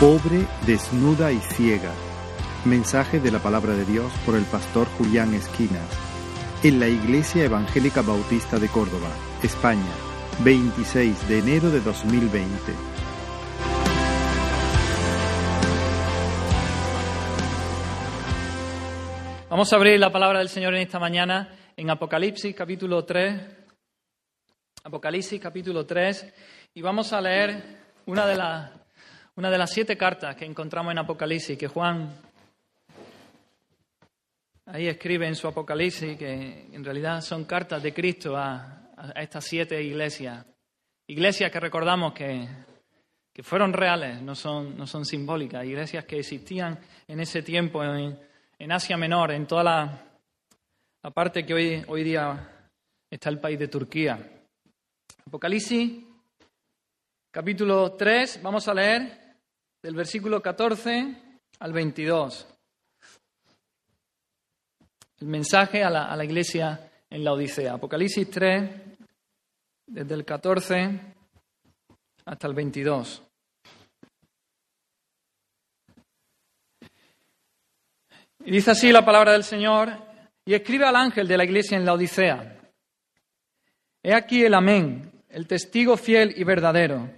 Pobre, desnuda y ciega. Mensaje de la palabra de Dios por el pastor Julián Esquinas. En la Iglesia Evangélica Bautista de Córdoba, España, 26 de enero de 2020. Vamos a abrir la palabra del Señor en esta mañana en Apocalipsis capítulo 3. Apocalipsis capítulo 3 y vamos a leer una de las una de las siete cartas que encontramos en Apocalipsis, que Juan ahí escribe en su Apocalipsis, que en realidad son cartas de Cristo a, estas siete iglesias. Iglesias que recordamos que, que fueron reales, no son, no son simbólicas, iglesias que existían en ese tiempo en, en Asia Menor, en toda la, la parte que hoy, hoy día está el país de Turquía. Apocalipsis, capítulo 3, vamos a leer del versículo 14 al 22. El mensaje a la, iglesia en la Odisea. Apocalipsis 3, desde el 14 hasta el 22. Y dice así la palabra del Señor, y escribe al ángel de la iglesia en la Odisea. He aquí el amén, el testigo fiel y verdadero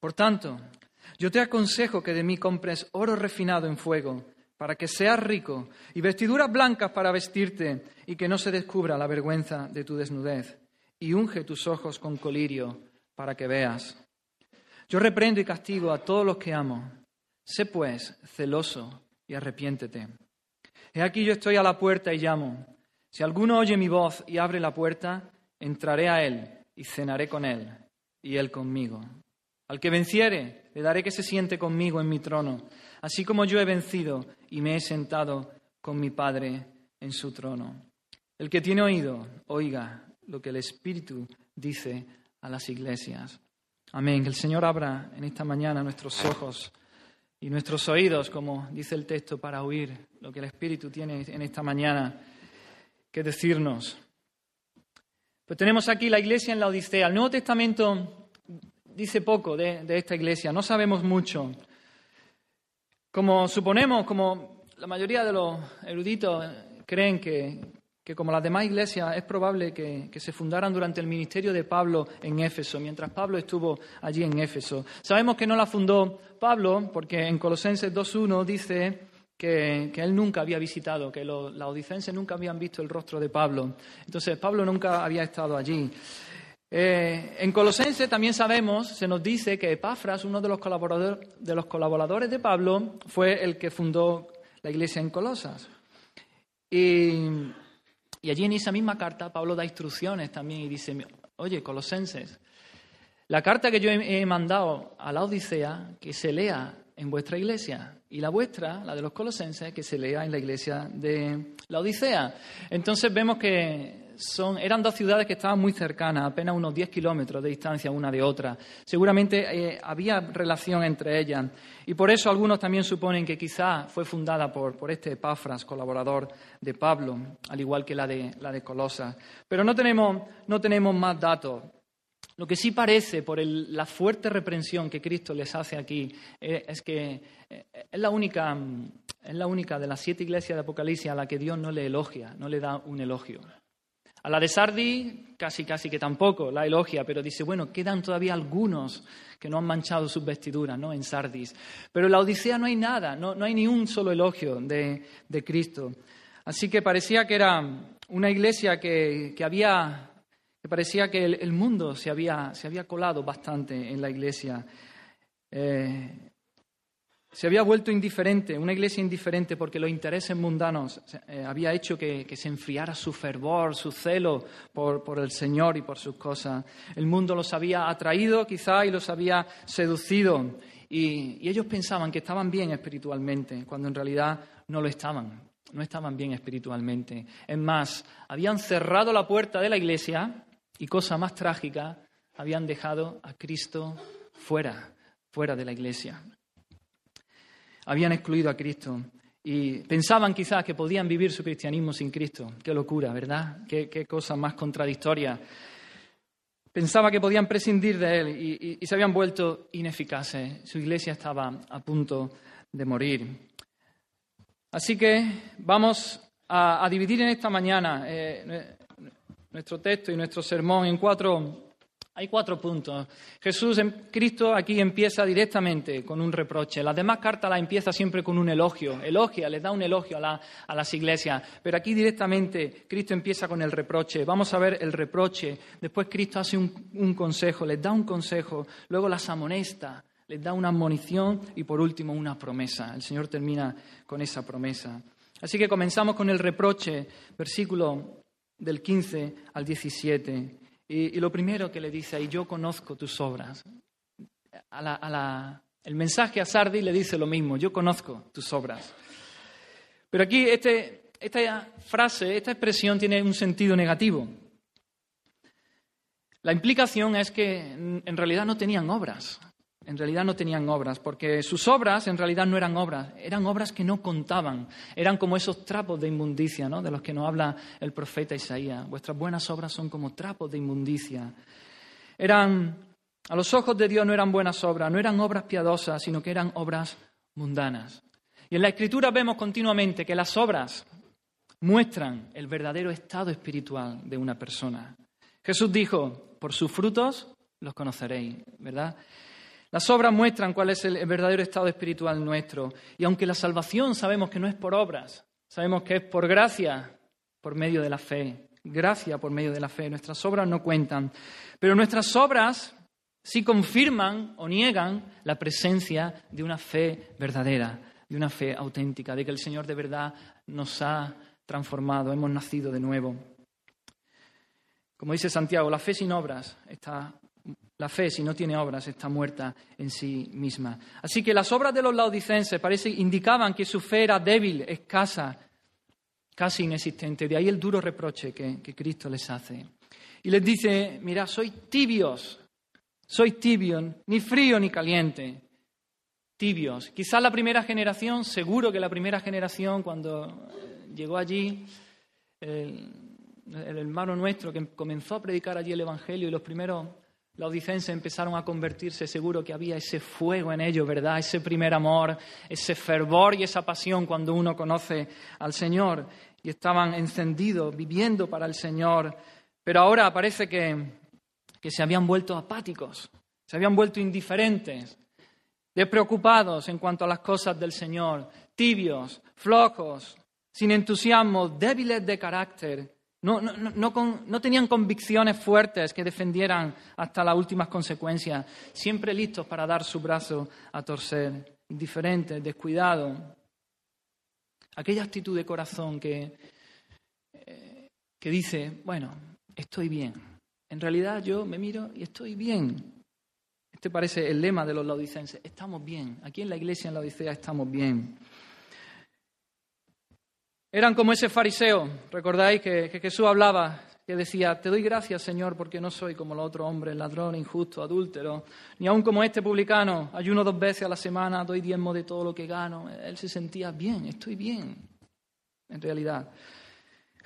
Por tanto, yo te aconsejo que de mí compres oro refinado en fuego, para que seas rico, y vestiduras blancas para vestirte, y que no se descubra la vergüenza de tu desnudez, y unge tus ojos con colirio, para que veas. Yo reprendo y castigo a todos los que amo. Sé pues celoso y arrepiéntete. He aquí yo estoy a la puerta y llamo. Si alguno oye mi voz y abre la puerta, entraré a él y cenaré con él, y él conmigo. Al que venciere, le daré que se siente conmigo en mi trono, así como yo he vencido y me he sentado con mi Padre en su trono. El que tiene oído, oiga lo que el Espíritu dice a las iglesias. Amén. Que el Señor abra en esta mañana nuestros ojos y nuestros oídos, como dice el texto, para oír lo que el Espíritu tiene en esta mañana que decirnos. Pues tenemos aquí la iglesia en la Odisea. El Nuevo Testamento dice poco de, esta iglesia, no sabemos mucho. Como suponemos, como la mayoría de los eruditos creen que, como las demás iglesias es probable que, se fundaran durante el ministerio de Pablo en Éfeso, mientras Pablo estuvo allí en Éfeso. Sabemos que no la fundó Pablo porque en Colosenses 2.1 dice que, él nunca había visitado, que los, los odicenses nunca habían visto el rostro de Pablo. Entonces Pablo nunca había estado allí. Eh, en Colosense también sabemos, se nos dice que Epafras, uno de los, de los colaboradores de Pablo, fue el que fundó la iglesia en Colosas. Y, allí en esa misma carta Pablo da instrucciones también y dice, oye, colosenses, la carta que yo he mandado a la Odisea, que se lea en vuestra iglesia, y la vuestra, la de los colosenses, que se lea en la iglesia de la Odisea. Entonces vemos que son, eran dos ciudades que estaban muy cercanas, apenas unos 10 kilómetros de distancia una de otra. Seguramente eh, había relación entre ellas. Y por eso algunos también suponen que quizá fue fundada por, por este Epafras, colaborador de Pablo, al igual que la de, la de Colosa. Pero no tenemos, no tenemos más datos. Lo que sí parece, por la fuerte reprensión que Cristo les hace aquí, eh, es que eh, es la, única, es la única de las siete iglesias de Apocalipsis a la que Dios no le elogia, no le da un elogio. A la de Sardi casi casi que tampoco la elogia, pero dice, bueno, quedan todavía algunos que no han manchado sus vestiduras ¿no? en Sardis. Pero en la Odisea no hay nada, no, hay ni un solo elogio de, Cristo. Así que parecía que era una iglesia que, había, que parecía que el, mundo se había, se había, colado bastante en la iglesia. Eh, se había vuelto indiferente, una iglesia indiferente, porque los intereses mundanos eh, había hecho que, se enfriara su fervor, su celo por, el Señor y por sus cosas. El mundo los había atraído quizá y los había seducido. y, y ellos pensaban que estaban bien espiritualmente, cuando en realidad no lo estaban, no estaban bien espiritualmente. Es más, habían cerrado la puerta de la iglesia y, cosa más trágica, habían dejado a Cristo fuera, fuera de la iglesia. Habían excluido a Cristo y pensaban quizás que podían vivir su cristianismo sin Cristo. Qué locura, ¿verdad? Qué, cosa más contradictoria. Pensaba que podían prescindir de él y, se habían vuelto ineficaces. Su iglesia estaba a punto de morir. Así que vamos a, dividir en esta mañana eh, nuestro texto y nuestro sermón en cuatro hay cuatro puntos. Jesús, Cristo aquí empieza directamente con un reproche. Las demás cartas las empieza siempre con un elogio. Elogia, les da un elogio a, las iglesias. Pero aquí directamente Cristo empieza con el reproche. Vamos a ver el reproche. Después Cristo hace un, consejo, les da un consejo. Luego las amonesta, les da una admonición y por último una promesa. El Señor termina con esa promesa. Así que comenzamos con el reproche, versículo del 15 al 17. Y, lo primero que le dice ahí, yo conozco tus obras. el mensaje a Sardi le dice lo mismo, yo conozco tus obras. Pero aquí este, esta frase, esta expresión tiene un sentido negativo. La implicación es que en realidad no tenían obras en realidad no tenían obras, porque sus obras en realidad no eran obras, eran obras que no contaban, eran como esos trapos de inmundicia, ¿no? de los que nos habla el profeta Isaías. Vuestras buenas obras son como trapos de inmundicia. Eran, a los ojos de Dios no eran buenas obras, no eran obras piadosas, sino que eran obras mundanas. Y en la Escritura vemos continuamente que las obras muestran el verdadero estado espiritual de una persona. Jesús dijo, por sus frutos los conoceréis, ¿verdad? Las obras muestran cuál es el verdadero estado espiritual nuestro. Y aunque la salvación sabemos que no es por obras, sabemos que es por gracia, por medio de la fe. Gracia por medio de la fe. Nuestras obras no cuentan. Pero nuestras obras sí confirman o niegan la presencia de una fe verdadera, de una fe auténtica, de que el Señor de verdad nos ha transformado, hemos nacido de nuevo. Como dice Santiago, la fe sin obras está la fe, si no tiene obras, está muerta en sí misma. Así que las obras de los laodicenses parece indicaban que su fe era débil, escasa, casi inexistente. De ahí el duro reproche que, que Cristo les hace. Y les dice, mira, soy tibios, soy tibio, ni frío ni caliente, tibios. Quizás la primera generación, seguro que la primera generación, cuando llegó allí, el, el hermano nuestro que comenzó a predicar allí el Evangelio y los primeros los odicenses empezaron a convertirse, seguro que había ese fuego en ellos, ¿verdad? Ese primer amor, ese fervor y esa pasión cuando uno conoce al Señor. Y estaban encendidos, viviendo para el Señor. Pero ahora parece que, que se habían vuelto apáticos, se habían vuelto indiferentes, despreocupados en cuanto a las cosas del Señor, tibios, flojos, sin entusiasmo, débiles de carácter no, no, tenían convicciones fuertes que defendieran hasta las últimas consecuencias, siempre listos para dar su brazo a torcer, indiferentes, descuidados. Aquella actitud de corazón que, eh, que dice, bueno, estoy bien. En realidad yo me miro y estoy bien. Este parece el lema de los laodicenses, estamos bien. Aquí en la iglesia en la Odisea estamos bien. Eran como ese fariseo, recordáis que, Jesús hablaba, que decía, te doy gracias Señor porque no soy como los otros hombres, ladrón, injusto, adúltero, ni aun como este publicano, ayuno dos veces a la semana, doy diezmo de todo lo que gano. Él se sentía bien, estoy bien, en realidad.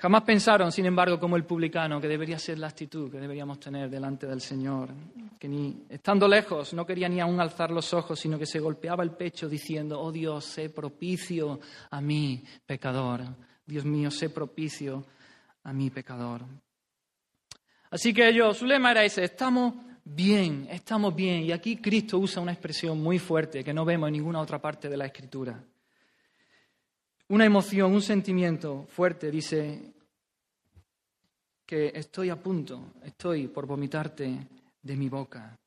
Jamás pensaron, sin embargo, como el publicano, que debería ser la actitud que deberíamos tener delante del Señor, que ni estando lejos no quería ni aún alzar los ojos, sino que se golpeaba el pecho diciendo, oh Dios, sé propicio a mí, pecador. Dios mío, sé propicio a mí, pecador. Así que ellos, su lema era ese, estamos bien, estamos bien. Y aquí Cristo usa una expresión muy fuerte que no vemos en ninguna otra parte de la Escritura una emoción, un sentimiento fuerte, dice estoy a punto, estoy por vomitarte de mi boca.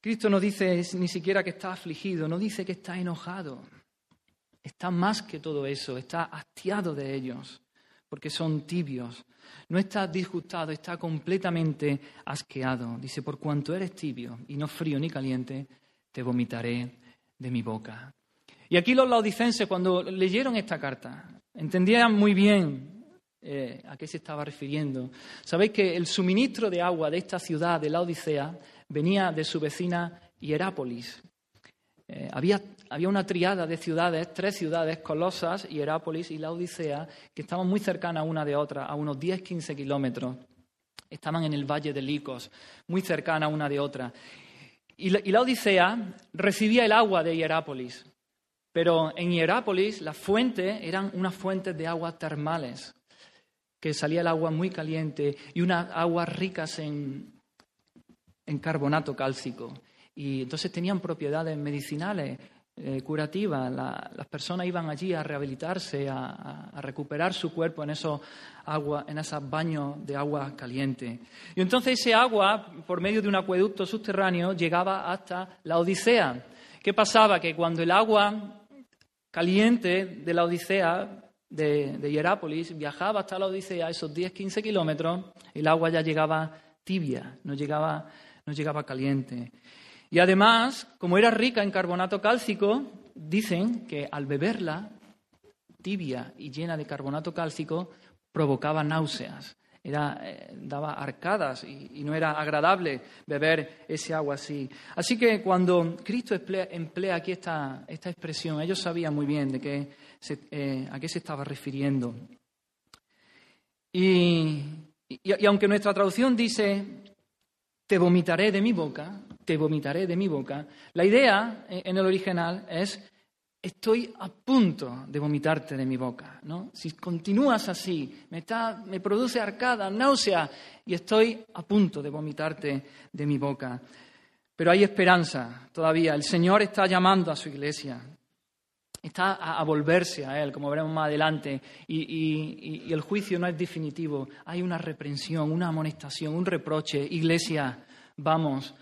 Cristo no dice ni siquiera que está afligido, no dice que está enojado. Está más que todo eso, está hastiado de ellos, porque son tibios. No está disgustado, está completamente asqueado. Dice, por cuanto eres tibio y no frío ni caliente, te vomitaré de mi boca. Y aquí los laodicenses, cuando leyeron esta carta, entendían muy bien eh, a qué se estaba refiriendo. Sabéis que el suministro de agua de esta ciudad de la Odisea venía de su vecina Hierápolis. Eh, había, había, una triada de ciudades, tres ciudades, Colosas, Hierápolis y la Odisea, que estaban muy cercanas una de otra, a unos 10-15 kilómetros. Estaban en el valle de Licos, muy cercanas una de otra. Y y la Odisea recibía el agua de Hierápolis. Pero en Hierápolis las fuentes eran unas fuentes de aguas termales que salía el agua muy caliente y unas aguas ricas en, carbonato cálcico. Y entonces tenían propiedades medicinales, eh, curativas. las personas iban allí a rehabilitarse, a, recuperar su cuerpo en esos, agua, en esos baños de agua caliente. Y entonces ese agua, por medio de un acueducto subterráneo, llegaba hasta la Odisea. ¿Qué pasaba? Que cuando el agua caliente de la Odisea de, de Hierápolis, viajaba hasta la Odisea, esos 10-15 kilómetros, el agua ya llegaba tibia, no llegaba, no llegaba caliente. Y además, como era rica en carbonato cálcico, dicen que al beberla, tibia y llena de carbonato cálcico, provocaba náuseas. Era, eh, daba arcadas y, no era agradable beber ese agua así. Así que cuando Cristo emplea, aquí esta, esta, expresión, ellos sabían muy bien de qué eh, a qué se estaba refiriendo. Y, aunque nuestra traducción dice, te vomitaré de mi boca, te vomitaré de mi boca, la idea en el original es, estoy a punto de vomitarte de mi boca. ¿no? Si continúas así, me, me produce arcada, náusea, y estoy a punto de vomitarte de mi boca. Pero hay esperanza todavía. El Señor está llamando a su iglesia está a, volverse a Él, como veremos más adelante, y, el juicio no es definitivo. Hay una reprensión, una amonestación, un reproche. Iglesia, vamos,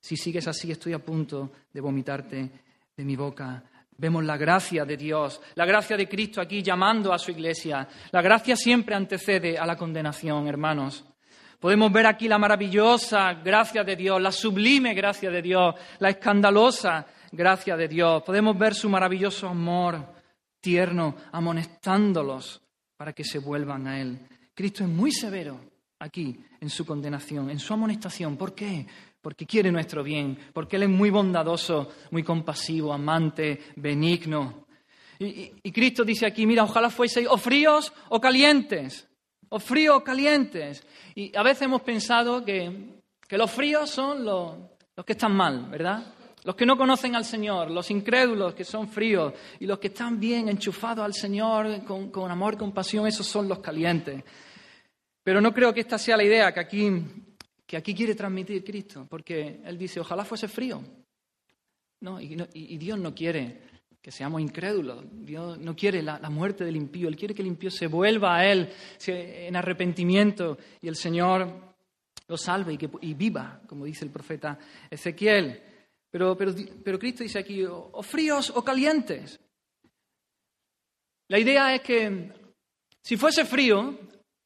si sigues así estoy a punto de vomitarte de mi boca. Vemos la gracia de Dios, la gracia de Cristo aquí llamando a su iglesia. La gracia siempre antecede a la condenación, hermanos. Podemos ver aquí la maravillosa gracia de Dios, la sublime gracia de Dios, la escandalosa gracia de Dios. Podemos ver su maravilloso amor tierno, amonestándolos para que se vuelvan a Él. Cristo es muy severo aquí en su condenación, en su amonestación. ¿Por qué? Porque quiere nuestro bien, porque Él es muy bondadoso, muy compasivo, amante, benigno. Y, Cristo dice aquí, mira, ojalá fueseis o fríos o calientes, o fríos o calientes. Y a veces hemos pensado que, los fríos son los, los que están mal, ¿verdad? Los que no conocen al Señor, los incrédulos que son fríos y los que están bien enchufados al Señor con, amor y compasión, esos son los calientes. Pero no creo que esta sea la idea que aquí, que aquí quiere transmitir Cristo, porque Él dice, ojalá fuese frío. No, y, Dios no quiere que seamos incrédulos. Dios no quiere la, muerte del impío. Él quiere que el impío se vuelva a Él en arrepentimiento y el Señor lo salve y, que, y viva, como dice el profeta Ezequiel. Pero, Cristo dice aquí, o, fríos o calientes. La idea es que si fuese frío,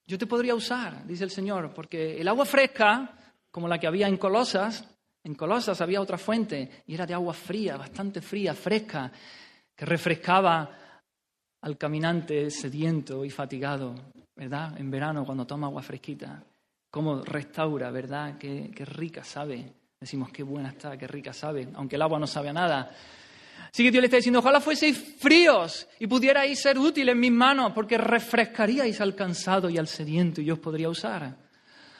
yo te podría usar, dice el Señor, porque el agua fresca, como la que había en Colosas, en Colosas había otra fuente y era de agua fría, bastante fría, fresca, que refrescaba al caminante sediento y fatigado, ¿verdad? En verano cuando toma agua fresquita, cómo restaura, ¿verdad? Qué, qué rica sabe. Decimos, qué buena está, qué rica sabe, aunque el agua no sabe nada. Así que Dios le está diciendo, ojalá fueseis fríos y pudierais ser útiles en mis manos, porque refrescaríais al cansado y al sediento y yo os podría usar.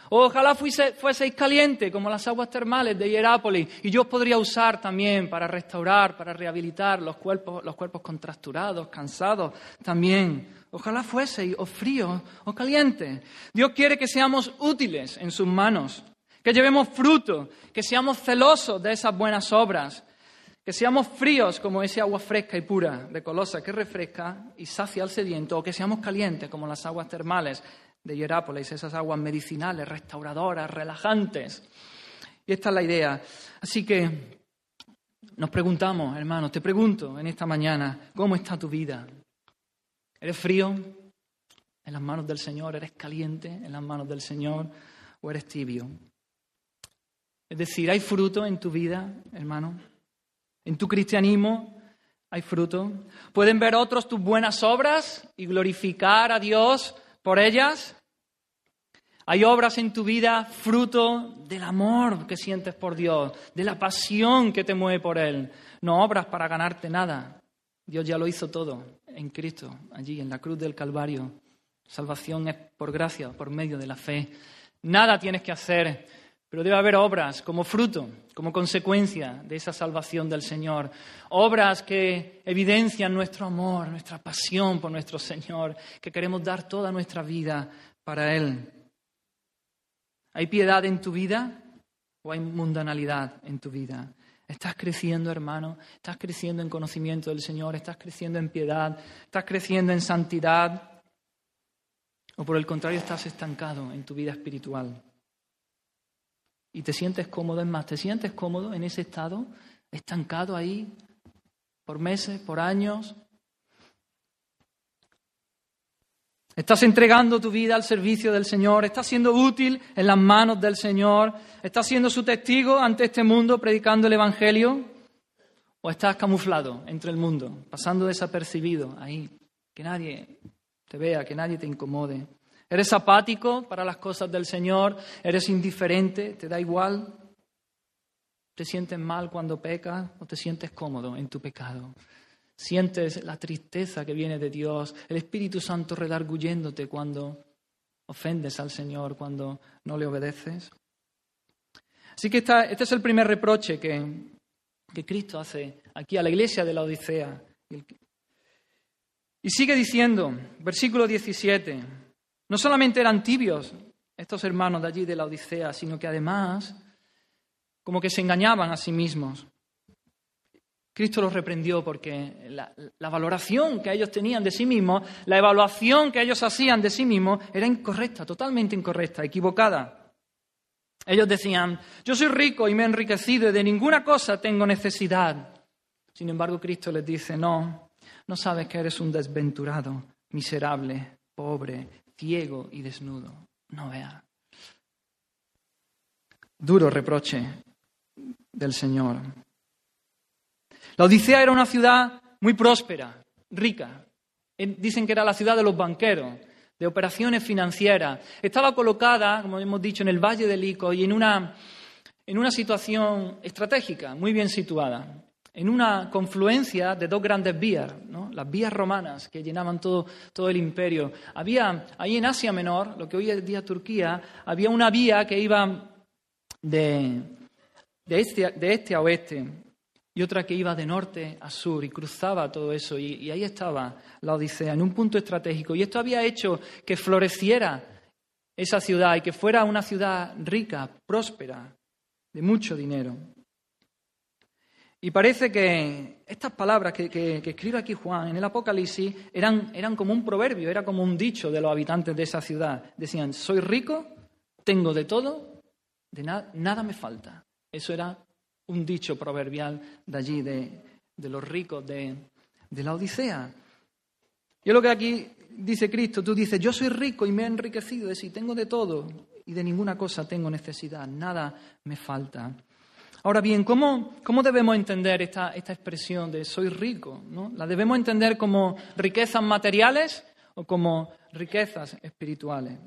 ojalá fueseis calientes como las aguas termales de Hierápolis y yo os podría usar también para restaurar, para rehabilitar los cuerpos, los cuerpos contrasturados, cansados también. Ojalá fueseis o fríos o calientes. Dios quiere que seamos útiles en sus manos que llevemos fruto, que seamos celosos de esas buenas obras, que seamos fríos como ese agua fresca y pura de Colosa que refresca y sacia al sediento, o que seamos calientes como las aguas termales de Hierápolis, esas aguas medicinales, restauradoras, relajantes. Y esta es la idea. Así que nos preguntamos, hermanos, te pregunto en esta mañana, ¿cómo está tu vida? ¿Eres frío en las manos del Señor? ¿Eres caliente en las manos del Señor? ¿O eres tibio? Es decir, ¿hay fruto en tu vida, hermano? En tu cristianismo hay fruto. ¿Pueden ver otros tus buenas obras y glorificar a Dios por ellas? Hay obras en tu vida fruto del amor que sientes por Dios, de la pasión que te mueve por Él. No obras para ganarte nada. Dios ya lo hizo todo en Cristo, allí en la cruz del Calvario. Salvación es por gracia, por medio de la fe. Nada tienes que hacer pero debe haber obras como fruto, como consecuencia de esa salvación del Señor. Obras que evidencian nuestro amor, nuestra pasión por nuestro Señor, que queremos dar toda nuestra vida para Él. ¿Hay piedad en tu vida o hay mundanalidad en tu vida? ¿Estás creciendo, hermano? ¿Estás creciendo en conocimiento del Señor? ¿Estás creciendo en piedad? ¿Estás creciendo en santidad? ¿O por el contrario estás estancado en tu vida espiritual? Y te sientes cómodo, es más, te sientes cómodo en ese estado, estancado ahí, por meses, por años. Estás entregando tu vida al servicio del Señor, estás siendo útil en las manos del Señor, estás siendo su testigo ante este mundo predicando el Evangelio, o estás camuflado entre el mundo, pasando desapercibido ahí, que nadie te vea, que nadie te incomode. ¿Eres apático para las cosas del Señor? ¿Eres indiferente? ¿Te da igual? ¿Te sientes mal cuando pecas o te sientes cómodo en tu pecado? ¿Sientes la tristeza que viene de Dios, el Espíritu Santo redarguyéndote cuando ofendes al Señor, cuando no le obedeces? Así que este es el primer reproche que, que Cristo hace aquí a la iglesia de la Odisea. Y sigue diciendo, versículo 17, no solamente eran tibios estos hermanos de allí de la Odisea, sino que además como que se engañaban a sí mismos. Cristo los reprendió porque la, valoración que ellos tenían de sí mismos, la evaluación que ellos hacían de sí mismos, era incorrecta, totalmente incorrecta, equivocada. Ellos decían, yo soy rico y me he enriquecido y de ninguna cosa tengo necesidad. Sin embargo, Cristo les dice, no, no sabes que eres un desventurado, miserable, pobre, ciego y desnudo. No vea. Duro reproche del Señor. La Odisea era una ciudad muy próspera, rica. Dicen que era la ciudad de los banqueros, de operaciones financieras. Estaba colocada, como hemos dicho, en el Valle del Ico y en una, en una situación estratégica, muy bien situada en una confluencia de dos grandes vías, las vías romanas que llenaban todo, todo, el imperio. Había ahí en Asia Menor, lo que hoy es día Turquía, había una vía que iba de, este, este a oeste y otra que iba de norte a sur y cruzaba todo eso. Y ahí estaba la Odisea, en un punto estratégico. Y esto había hecho que floreciera esa ciudad y que fuera una ciudad rica, próspera, de mucho dinero. Y parece que estas palabras que, escribe aquí Juan en el Apocalipsis eran, eran como un proverbio, era como un dicho de los habitantes de esa ciudad. Decían, soy rico, tengo de todo, de nada me falta. Eso era un dicho proverbial de allí, de, los ricos de, de la Odisea. Y es lo que aquí dice Cristo, tú dices, yo soy rico y me he enriquecido, es decir, tengo de todo y de ninguna cosa tengo necesidad, nada me falta. Ahora bien, ¿cómo, debemos entender esta, expresión de soy rico? ¿La debemos entender como riquezas materiales o como riquezas espirituales?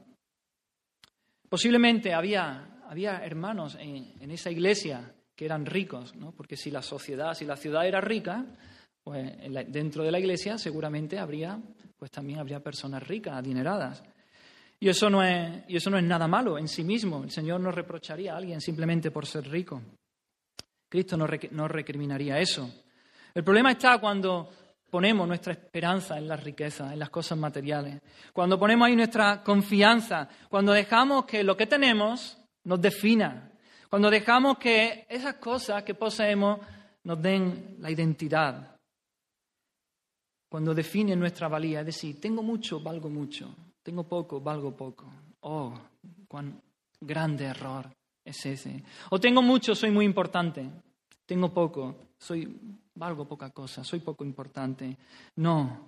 Posiblemente había, había hermanos en, esa iglesia que eran ricos, ¿no? porque si la sociedad, si la ciudad era rica, pues dentro de la iglesia seguramente habría, pues también habría personas ricas, adineradas. Y eso, no es, y eso no es nada malo en sí mismo. El Señor no reprocharía a alguien simplemente por ser rico. Cristo no, recriminaría eso. El problema está cuando ponemos nuestra esperanza en las riquezas, en las cosas materiales, cuando ponemos ahí nuestra confianza, cuando dejamos que lo que tenemos nos defina, cuando dejamos que esas cosas que poseemos nos den la identidad, cuando definen nuestra valía, es decir, tengo mucho, valgo mucho, tengo poco, valgo poco. Oh, cuán grande error es ese. O tengo mucho, soy muy importante. Tengo poco, soy valgo poca cosa, soy poco importante. No.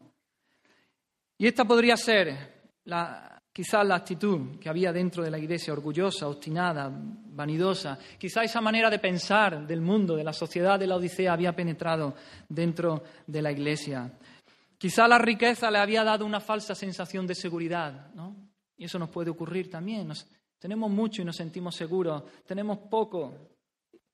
Y esta podría ser la, Quizás la actitud que había dentro de la iglesia, orgullosa, obstinada, vanidosa, quizá esa manera de pensar del mundo, de la sociedad de la Odisea había penetrado dentro de la iglesia. Quizá la riqueza le había dado una falsa sensación de seguridad, ¿no? Y eso nos puede ocurrir también. Tenemos mucho y nos sentimos seguros, tenemos poco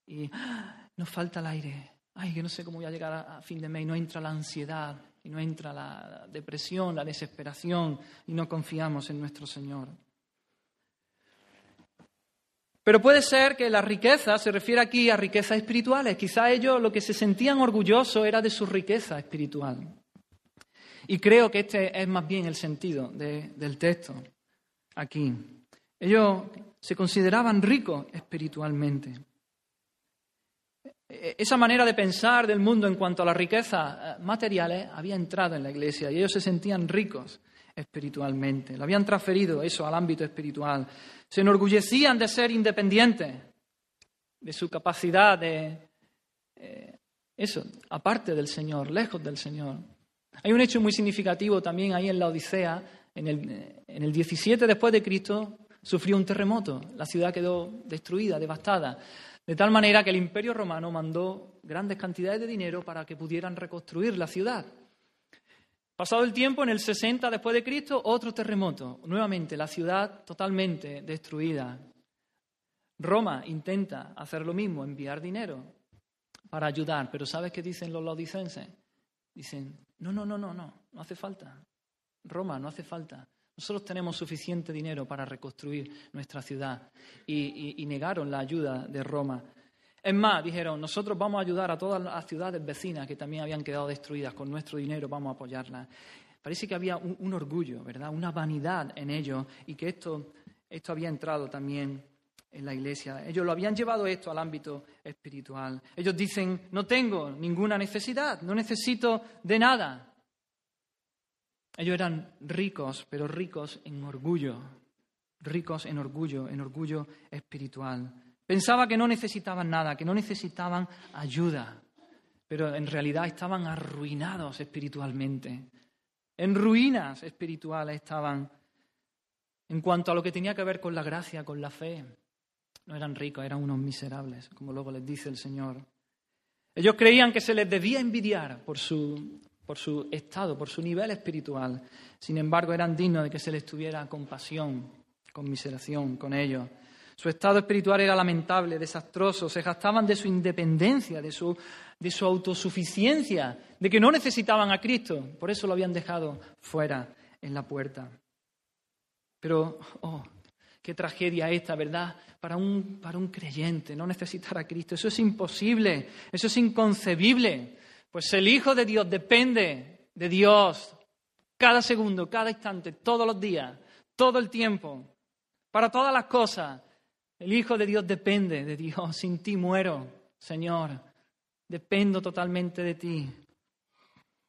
y ¡ah! nos falta el aire. Ay, que no sé cómo voy a llegar a fin de mes y no entra la ansiedad, y no entra la depresión, la desesperación y no confiamos en nuestro Señor. Pero puede ser que la riqueza se refiere aquí a riquezas espirituales. Quizá ellos lo que se sentían orgullosos era de su riqueza espiritual. Y creo que este es más bien el sentido del texto aquí. Ellos se consideraban ricos espiritualmente. Eh, esa manera de pensar del mundo en cuanto a las riquezas eh, materiales había entrado en la iglesia y ellos se sentían ricos espiritualmente. Lo habían transferido eso al ámbito espiritual. Se enorgullecían de ser independientes, de su capacidad de... Eh, eso, aparte del Señor, lejos del Señor. Hay un hecho muy significativo también ahí en la Odisea. En el, en el 17 después de Cristo sufrió un terremoto. La ciudad quedó destruida, devastada. De tal manera que el imperio romano mandó grandes cantidades de dinero para que pudieran reconstruir la ciudad. Pasado el tiempo, en el 60 después de Cristo, otro terremoto. Nuevamente, la ciudad totalmente destruida. Roma intenta hacer lo mismo, enviar dinero para ayudar. Pero ¿sabes qué dicen los laodicenses? Dicen, no, no, no, no, no, no hace falta. Roma, no hace falta. Nosotros tenemos suficiente dinero para reconstruir nuestra ciudad y, negaron la ayuda de Roma. Es más, dijeron, nosotros vamos a ayudar a todas las ciudades vecinas que también habían quedado destruidas, con nuestro dinero vamos a apoyarlas. Parece que había un, orgullo, ¿verdad? Una vanidad en ellos y que esto, esto había entrado también en la iglesia. Ellos lo habían llevado esto al ámbito espiritual. Ellos dicen, no tengo ninguna necesidad, no necesito de nada. Ellos eran ricos, pero ricos en orgullo, ricos en orgullo, en orgullo espiritual. Pensaba que no necesitaban nada, que no necesitaban ayuda, pero en realidad estaban arruinados espiritualmente. En ruinas espirituales estaban en cuanto a lo que tenía que ver con la gracia, con la fe. No eran ricos, eran unos miserables, como luego les dice el Señor. Ellos creían que se les debía envidiar por su por su estado, por su nivel espiritual. Sin embargo, eran dignos de que se les tuviera compasión, conmiseración con ellos. Su estado espiritual era lamentable, desastroso, se gastaban de su independencia, de su, de su autosuficiencia, de que no necesitaban a Cristo, por eso lo habían dejado fuera en la puerta. Pero, oh, qué tragedia esta, ¿verdad? Para un, para un creyente, no necesitar a Cristo. Eso es imposible, eso es inconcebible. Pues el Hijo de Dios depende de Dios cada segundo, cada instante, todos los días, todo el tiempo, para todas las cosas. El Hijo de Dios depende de Dios. Sin ti muero, Señor. Dependo totalmente de ti.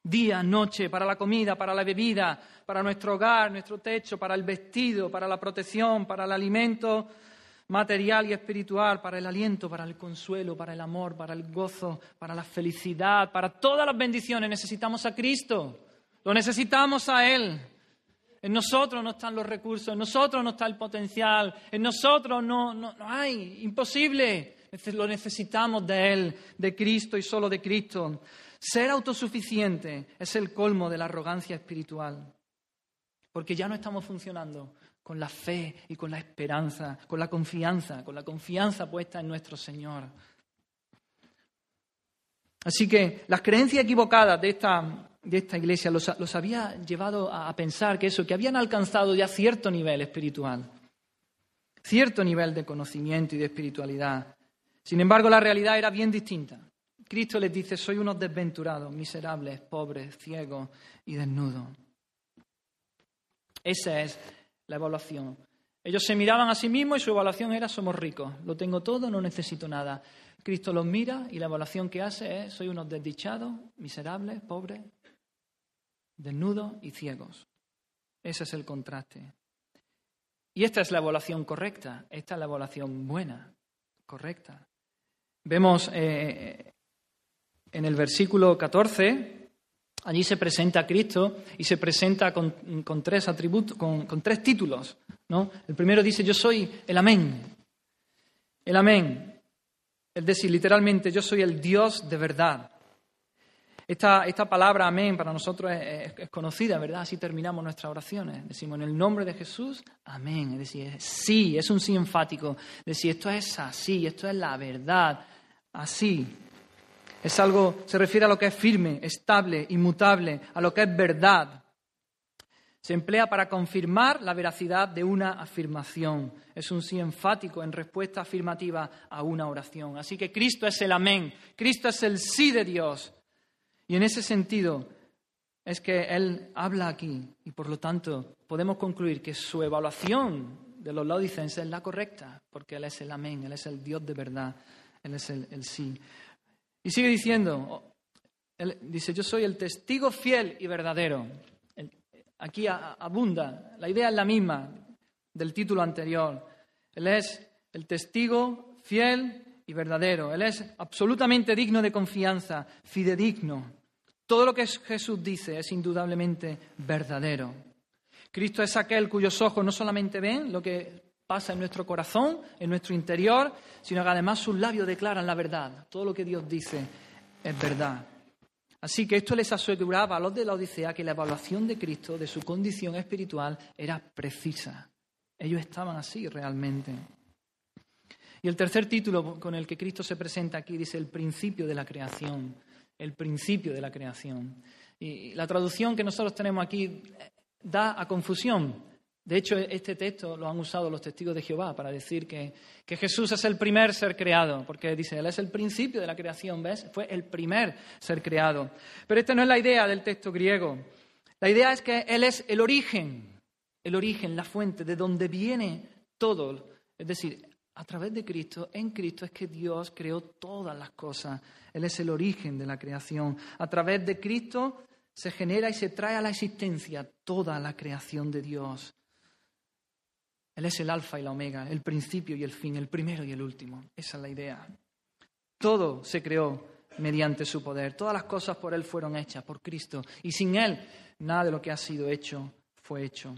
Día, noche, para la comida, para la bebida, para nuestro hogar, nuestro techo, para el vestido, para la protección, para el alimento, material y espiritual, para el aliento, para el consuelo, para el amor, para el gozo, para la felicidad, para todas las bendiciones. Necesitamos a Cristo, lo necesitamos a Él. En nosotros no están los recursos, en nosotros no está el potencial, en nosotros no, no, no hay, imposible. Lo necesitamos de Él, de Cristo y solo de Cristo. Ser autosuficiente es el colmo de la arrogancia espiritual, porque ya no estamos funcionando con la fe y con la esperanza, con la confianza, con la confianza puesta en nuestro Señor. Así que las creencias equivocadas de esta, de esta iglesia los, los, había llevado a pensar que eso, que habían alcanzado ya cierto nivel espiritual, cierto nivel de conocimiento y de espiritualidad. Sin embargo, la realidad era bien distinta. Cristo les dice, soy unos desventurados, miserables, pobres, ciegos y desnudos. Esa es la evaluación. Ellos se miraban a sí mismos y su evaluación era somos ricos, lo tengo todo, no necesito nada. Cristo los mira y la evaluación que hace es soy unos desdichados, miserables, pobres, desnudos y ciegos. Ese es el contraste. Y esta es la evaluación correcta, esta es la evaluación buena, correcta. Vemos eh, en el versículo 14 Allí se presenta Cristo y se presenta con, tres atributos, con, tres títulos. ¿no? El primero dice, yo soy el amén. El amén. Es decir, literalmente, yo soy el Dios de verdad. Esta, esta palabra amén para nosotros es, es, conocida, ¿verdad? Así terminamos nuestras oraciones. Decimos en el nombre de Jesús, amén. Es decir, sí, es un sí enfático. Es decir, esto es así, esto es la verdad, así. Es algo, se refiere a lo que es firme, estable, inmutable, a lo que es verdad. Se emplea para confirmar la veracidad de una afirmación. Es un sí enfático en respuesta afirmativa a una oración. Así que Cristo es el amén. Cristo es el sí de Dios. Y en ese sentido es que Él habla aquí y por lo tanto podemos concluir que su evaluación de los laodicenses es la correcta, porque Él es el amén, Él es el Dios de verdad, Él es el, el sí. Y sigue diciendo, dice, yo soy el testigo fiel y verdadero. Aquí abunda, la idea es la misma del título anterior. Él es el testigo fiel y verdadero. Él es absolutamente digno de confianza, fidedigno. Todo lo que Jesús dice es indudablemente verdadero. Cristo es aquel cuyos ojos no solamente ven lo que pasa en nuestro corazón, en nuestro interior, sino que además sus labios declaran la verdad. Todo lo que Dios dice es verdad. Así que esto les aseguraba a los de la Odisea que la evaluación de Cristo, de su condición espiritual, era precisa. Ellos estaban así realmente. Y el tercer título con el que Cristo se presenta aquí dice el principio de la creación. El principio de la creación. Y la traducción que nosotros tenemos aquí da a confusión. De hecho, este texto lo han usado los testigos de Jehová para decir que, Jesús es el primer ser creado, porque dice, Él es el principio de la creación, ¿ves? Fue el primer ser creado. Pero esta no es la idea del texto griego. La idea es que Él es el origen, el origen, la fuente, de donde viene todo. Es decir, a través de Cristo, en Cristo es que Dios creó todas las cosas. Él es el origen de la creación. A través de Cristo se genera y se trae a la existencia toda la creación de Dios. Él es el alfa y la omega, el principio y el fin, el primero y el último. Esa es la idea. Todo se creó mediante su poder. Todas las cosas por Él fueron hechas, por Cristo. Y sin Él, nada de lo que ha sido hecho fue hecho.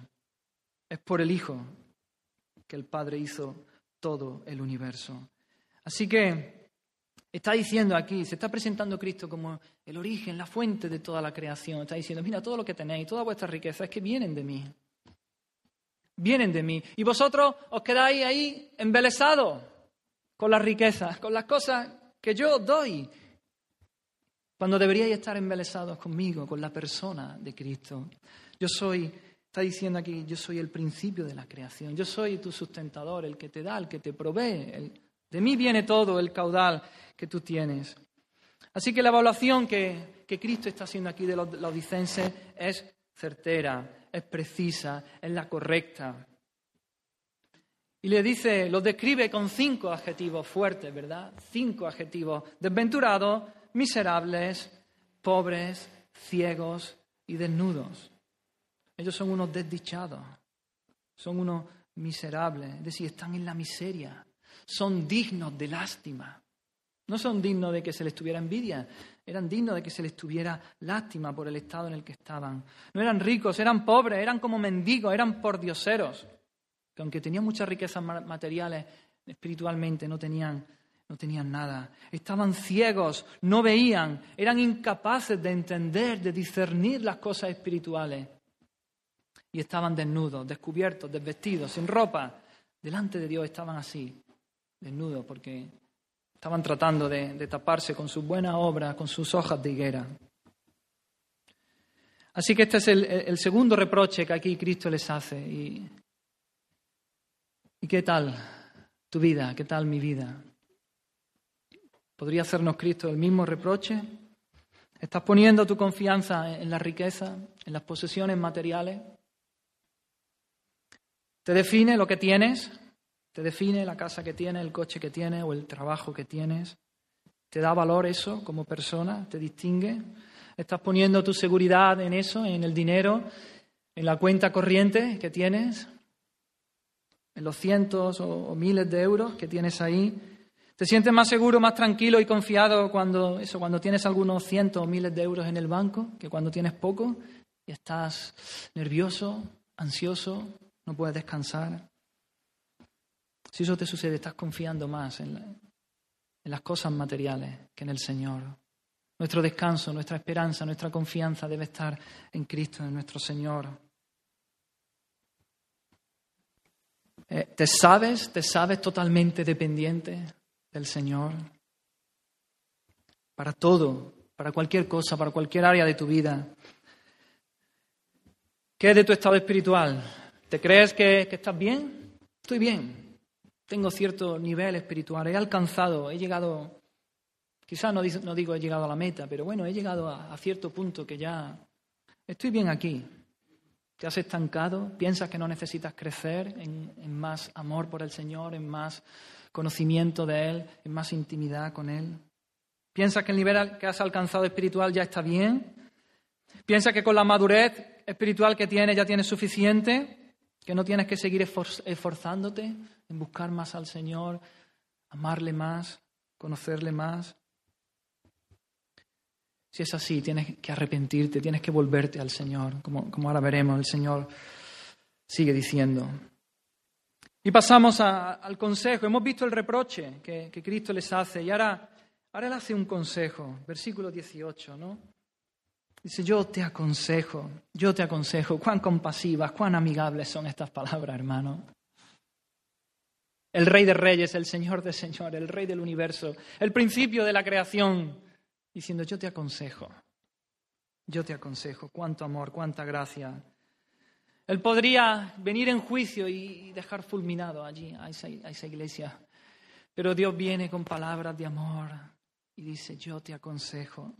Es por el Hijo que el Padre hizo todo el universo. Así que está diciendo aquí, se está presentando Cristo como el origen, la fuente de toda la creación. Está diciendo, mira, todo lo que tenéis, toda vuestra riqueza es que vienen de mí vienen de mí. Y vosotros os quedáis ahí embelesados con las riquezas, con las cosas que yo doy, cuando deberíais estar embelesados conmigo, con la persona de Cristo. Yo soy, está diciendo aquí, yo soy el principio de la creación, yo soy tu sustentador, el que te da, el que te provee. de mí viene todo el caudal que tú tienes. Así que la evaluación que, que Cristo está haciendo aquí de los laodicenses es certera, es precisa, es la correcta. Y le dice, lo describe con cinco adjetivos fuertes, ¿verdad? Cinco adjetivos. Desventurados, miserables, pobres, ciegos y desnudos. Ellos son unos desdichados, son unos miserables, es decir, están en la miseria, son dignos de lástima. No son dignos de que se les tuviera envidia, eran dignos de que se les tuviera lástima por el estado en el que estaban. No eran ricos, eran pobres, eran como mendigos, eran pordioseros, que aunque tenían muchas riquezas materiales, espiritualmente no tenían, no tenían nada. Estaban ciegos, no veían, eran incapaces de entender, de discernir las cosas espirituales. Y estaban desnudos, descubiertos, desvestidos, sin ropa. Delante de Dios estaban así, desnudos, porque Estaban tratando de, taparse con sus buenas obras, con sus hojas de higuera. Así que este es el, segundo reproche que aquí Cristo les hace. Y, ¿Y qué tal tu vida? ¿Qué tal mi vida? ¿Podría hacernos Cristo el mismo reproche? ¿Estás poniendo tu confianza en la riqueza, en las posesiones materiales? ¿Te define lo que tienes? ¿Te define la casa que tienes, el coche que tienes o el trabajo que tienes? ¿Te da valor eso como persona? ¿Te distingue? ¿Estás poniendo tu seguridad en eso, en el dinero, en la cuenta corriente que tienes? ¿En los cientos o miles de euros que tienes ahí? ¿Te sientes más seguro, más tranquilo y confiado cuando, eso, cuando tienes algunos cientos o miles de euros en el banco que cuando tienes poco y estás nervioso, ansioso, no puedes descansar? Si eso te sucede, estás confiando más en, las cosas materiales que en el Señor. Nuestro descanso, nuestra esperanza, nuestra confianza debe estar en Cristo, en nuestro Señor. Eh, ¿Te sabes, te sabes totalmente dependiente del Señor? Para todo, para cualquier cosa, para cualquier área de tu vida. ¿Qué es de tu estado espiritual? ¿Te crees que estás bien? Estoy bien. Tengo cierto nivel espiritual. He alcanzado, he llegado, quizás no, no digo he llegado a la meta, pero bueno, he llegado a, cierto punto que ya estoy bien aquí. ¿Te has estancado? ¿Piensas que no necesitas crecer en, en, más amor por el Señor, en más conocimiento de Él, en más intimidad con Él? ¿Piensas que el nivel que has alcanzado espiritual ya está bien? ¿Piensas que con la madurez espiritual que tienes ya tienes suficiente? ¿Que no tienes que seguir esforzándote en buscar más al Señor, amarle más, conocerle más? Si es así, tienes que arrepentirte, tienes que volverte al Señor, como, como ahora veremos, el Señor sigue diciendo. Y pasamos al consejo. Hemos visto el reproche que, que, Cristo les hace y ahora, ahora Él hace un consejo, versículo 18, ¿no? Dice, yo te aconsejo, yo te aconsejo, cuán compasivas, cuán amigables son estas palabras, hermano. El Rey de Reyes, el Señor de Señores, el Rey del universo, el principio de la creación, diciendo, yo te aconsejo, yo te aconsejo, cuánto amor, cuánta gracia. Él podría venir en juicio y dejar fulminado allí a esa, a esa iglesia, pero Dios viene con palabras de amor y dice, yo te aconsejo.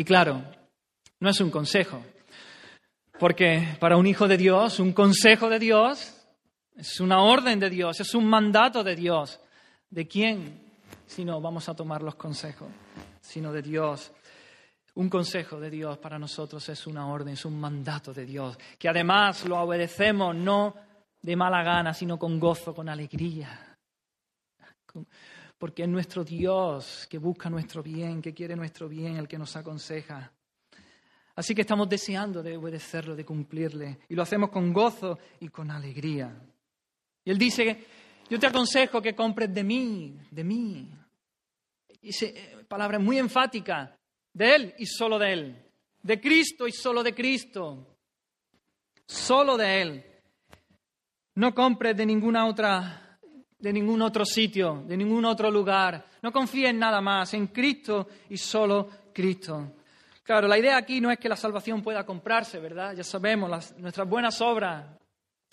Y claro, no es un consejo, porque para un hijo de Dios, un consejo de Dios es una orden de Dios, es un mandato de Dios. ¿De quién? sino vamos a tomar los consejos, sino de Dios. Un consejo de Dios para nosotros es una orden, es un mandato de Dios, que además lo obedecemos no de mala gana, sino con gozo, con alegría. Porque es nuestro Dios que busca nuestro bien, que quiere nuestro bien, el que nos aconseja. Así que estamos deseando de obedecerlo, de cumplirle, y lo hacemos con gozo y con alegría. Y él dice, yo te aconsejo que compres de mí, de mí, y se, palabra muy enfática, de Él y solo de Él, de Cristo y solo de Cristo, solo de Él. No compres de ninguna otra, de ningún otro sitio, de ningún otro lugar. No confíes en nada más, en Cristo y solo Cristo. Claro, la idea aquí no es que la salvación pueda comprarse, ¿verdad? Ya sabemos, nuestras buenas obras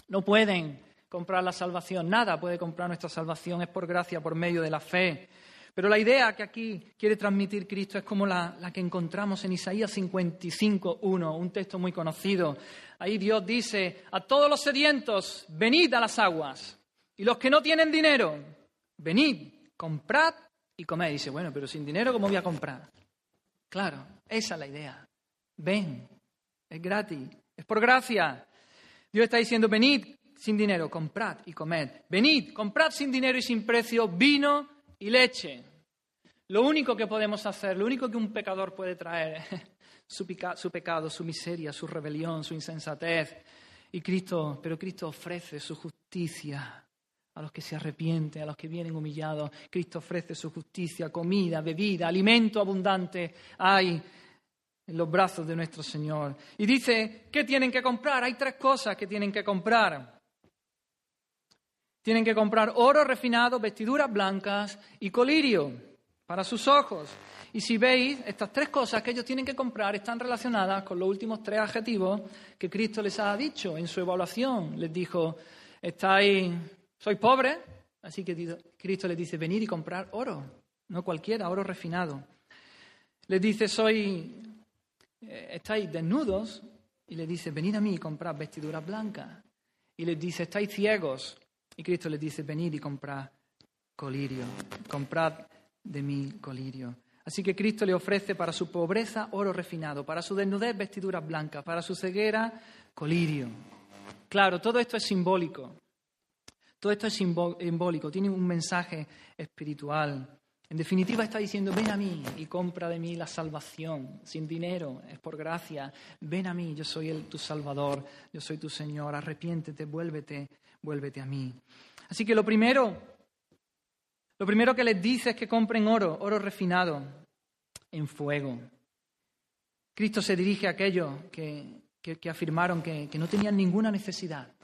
no pueden comprar la salvación. Nada puede comprar nuestra salvación, es por gracia, por medio de la fe. Pero la idea que aquí quiere transmitir Cristo es como la, la que encontramos en Isaías 55.1, un texto muy conocido. Ahí Dios dice, a todos los sedientos, venid a las aguas. Y los que no tienen dinero, venid, comprad y comed. dice, bueno, pero sin dinero, ¿cómo voy a comprar? Claro, esa es la idea. Ven, es gratis, es por gracia. Dios está diciendo, venid sin dinero, comprad y comed. Venid, comprad sin dinero y sin precio vino y leche. Lo único que podemos hacer, lo único que un pecador puede traer su, su pecado, su miseria, su rebelión, su insensatez. Y Cristo, pero Cristo ofrece su justicia a los que se arrepienten, a los que vienen humillados. Cristo ofrece su justicia, comida, bebida, alimento abundante. Hay en los brazos de nuestro Señor. Y dice, ¿qué tienen que comprar? Hay tres cosas que tienen que comprar. Tienen que comprar oro refinado, vestiduras blancas y colirio para sus ojos. Y si veis, estas tres cosas que ellos tienen que comprar están relacionadas con los últimos tres adjetivos que Cristo les ha dicho en su evaluación. Les dijo, estáis, sois pobres, así que Cristo les dice, venid y comprar oro, no cualquiera, oro refinado. Les dice, sois, eh, estáis desnudos, y les dice, venid a mí y comprad vestiduras blancas. Y les dice, estáis ciegos, y Cristo les dice, venid y comprad colirio, comprad de mi colirio. Así que Cristo le ofrece para su pobreza oro refinado, para su desnudez vestiduras blancas, para su ceguera colirio. Claro, todo esto es simbólico. Todo esto es simbólico, tiene un mensaje espiritual. En definitiva está diciendo, ven a mí y compra de mí la salvación, sin dinero, es por gracia. Ven a mí, yo soy el, tu Salvador, yo soy tu Señor, arrepiéntete, vuélvete, vuélvete a mí. Así que lo primero, lo primero que les dice es que compren oro, oro refinado, en fuego. Cristo se dirige a aquellos que, afirmaron que no tenían ninguna necesidad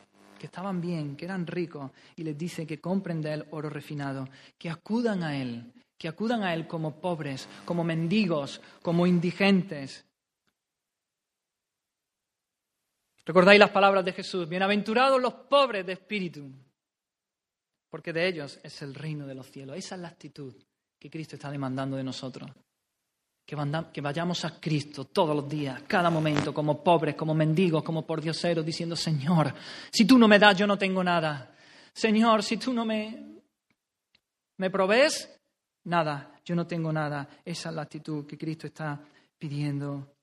que estaban bien, que eran ricos, y les dice que compren de él oro refinado, que acudan a él, que acudan a él como pobres, como mendigos, como indigentes. ¿Recordáis las palabras de Jesús? Bienaventurados los pobres de espíritu, porque de ellos es el reino de los cielos. Esa es la actitud que Cristo está demandando de nosotros que vayamos a Cristo todos los días, cada momento, como pobres, como mendigos, como por dioseros, diciendo, Señor, si tú no me das, yo no tengo nada. Señor, si tú no me, me provees, nada, yo no tengo nada. Esa es la actitud que Cristo está pidiendo.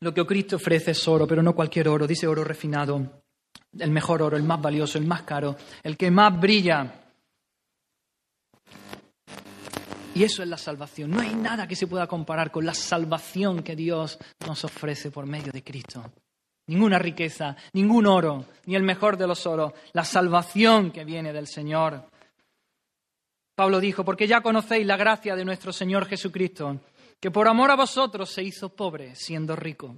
Lo que Cristo ofrece es oro, pero no cualquier oro, dice oro refinado, el mejor oro, el más valioso, el más caro, el que más brilla. Y eso es la salvación. No hay nada que se pueda comparar con la salvación que Dios nos ofrece por medio de Cristo. Ninguna riqueza, ningún oro, ni el mejor de los oros. La salvación que viene del Señor. Pablo dijo, porque ya conocéis la gracia de nuestro Señor Jesucristo, que por amor a vosotros se hizo pobre siendo rico,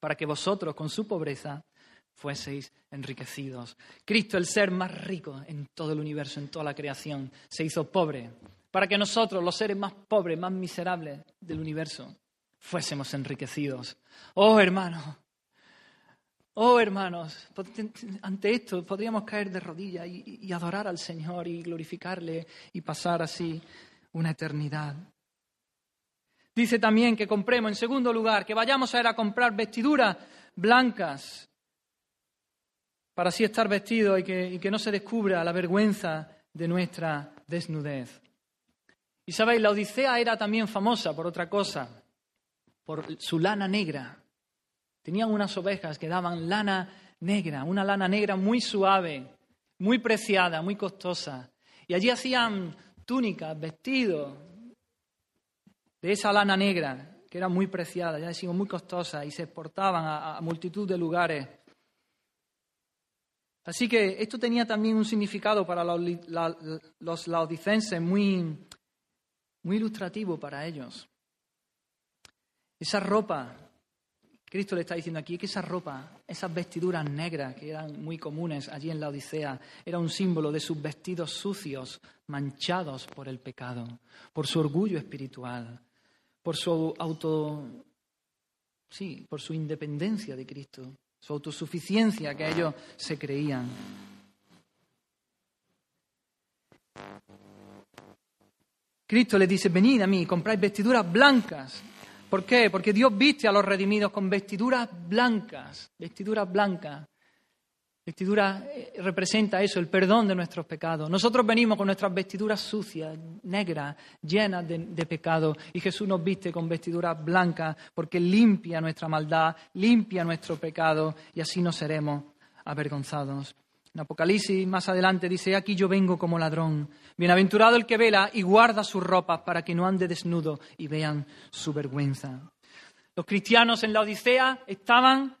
para que vosotros con su pobreza fueseis enriquecidos. Cristo, el ser más rico en todo el universo, en toda la creación, se hizo pobre para que nosotros, los seres más pobres, más miserables del universo, fuésemos enriquecidos. Oh, hermanos, oh, hermanos, ante esto podríamos caer de rodillas y, adorar al Señor y glorificarle y pasar así una eternidad. Dice también que compremos, en segundo lugar, que vayamos a ir a comprar vestiduras blancas para así estar vestidos y que, y que no se descubra la vergüenza de nuestra desnudez. Y sabéis, la Odisea era también famosa por otra cosa, por su lana negra. Tenían unas ovejas que daban lana negra, una lana negra muy suave, muy preciada, muy costosa. Y allí hacían túnicas, vestidos de esa lana negra, que era muy preciada, ya decimos muy costosa, y se exportaban a, multitud de lugares. Así que esto tenía también un significado para los laodicenses muy, muy ilustrativo para ellos. Esa ropa, Cristo le está diciendo aquí que esa ropa, esas vestiduras negras que eran muy comunes allí en la Odisea, era un símbolo de sus vestidos sucios, manchados por el pecado, por su orgullo espiritual, por su auto, sí, por su independencia de Cristo, su autosuficiencia que ellos se creían. Cristo le dice, venid a mí, compráis vestiduras blancas. ¿Por qué? Porque Dios viste a los redimidos con vestiduras blancas, vestiduras blancas. Vestidura eh, representa eso, el perdón de nuestros pecados. Nosotros venimos con nuestras vestiduras sucias, negras, llenas de, de pecado, y Jesús nos viste con vestiduras blancas porque limpia nuestra maldad, limpia nuestro pecado, y así no seremos avergonzados. En Apocalipsis más adelante dice, aquí yo vengo como ladrón. Bienaventurado el que vela y guarda sus ropas para que no ande desnudo y vean su vergüenza. Los cristianos en la Odisea estaban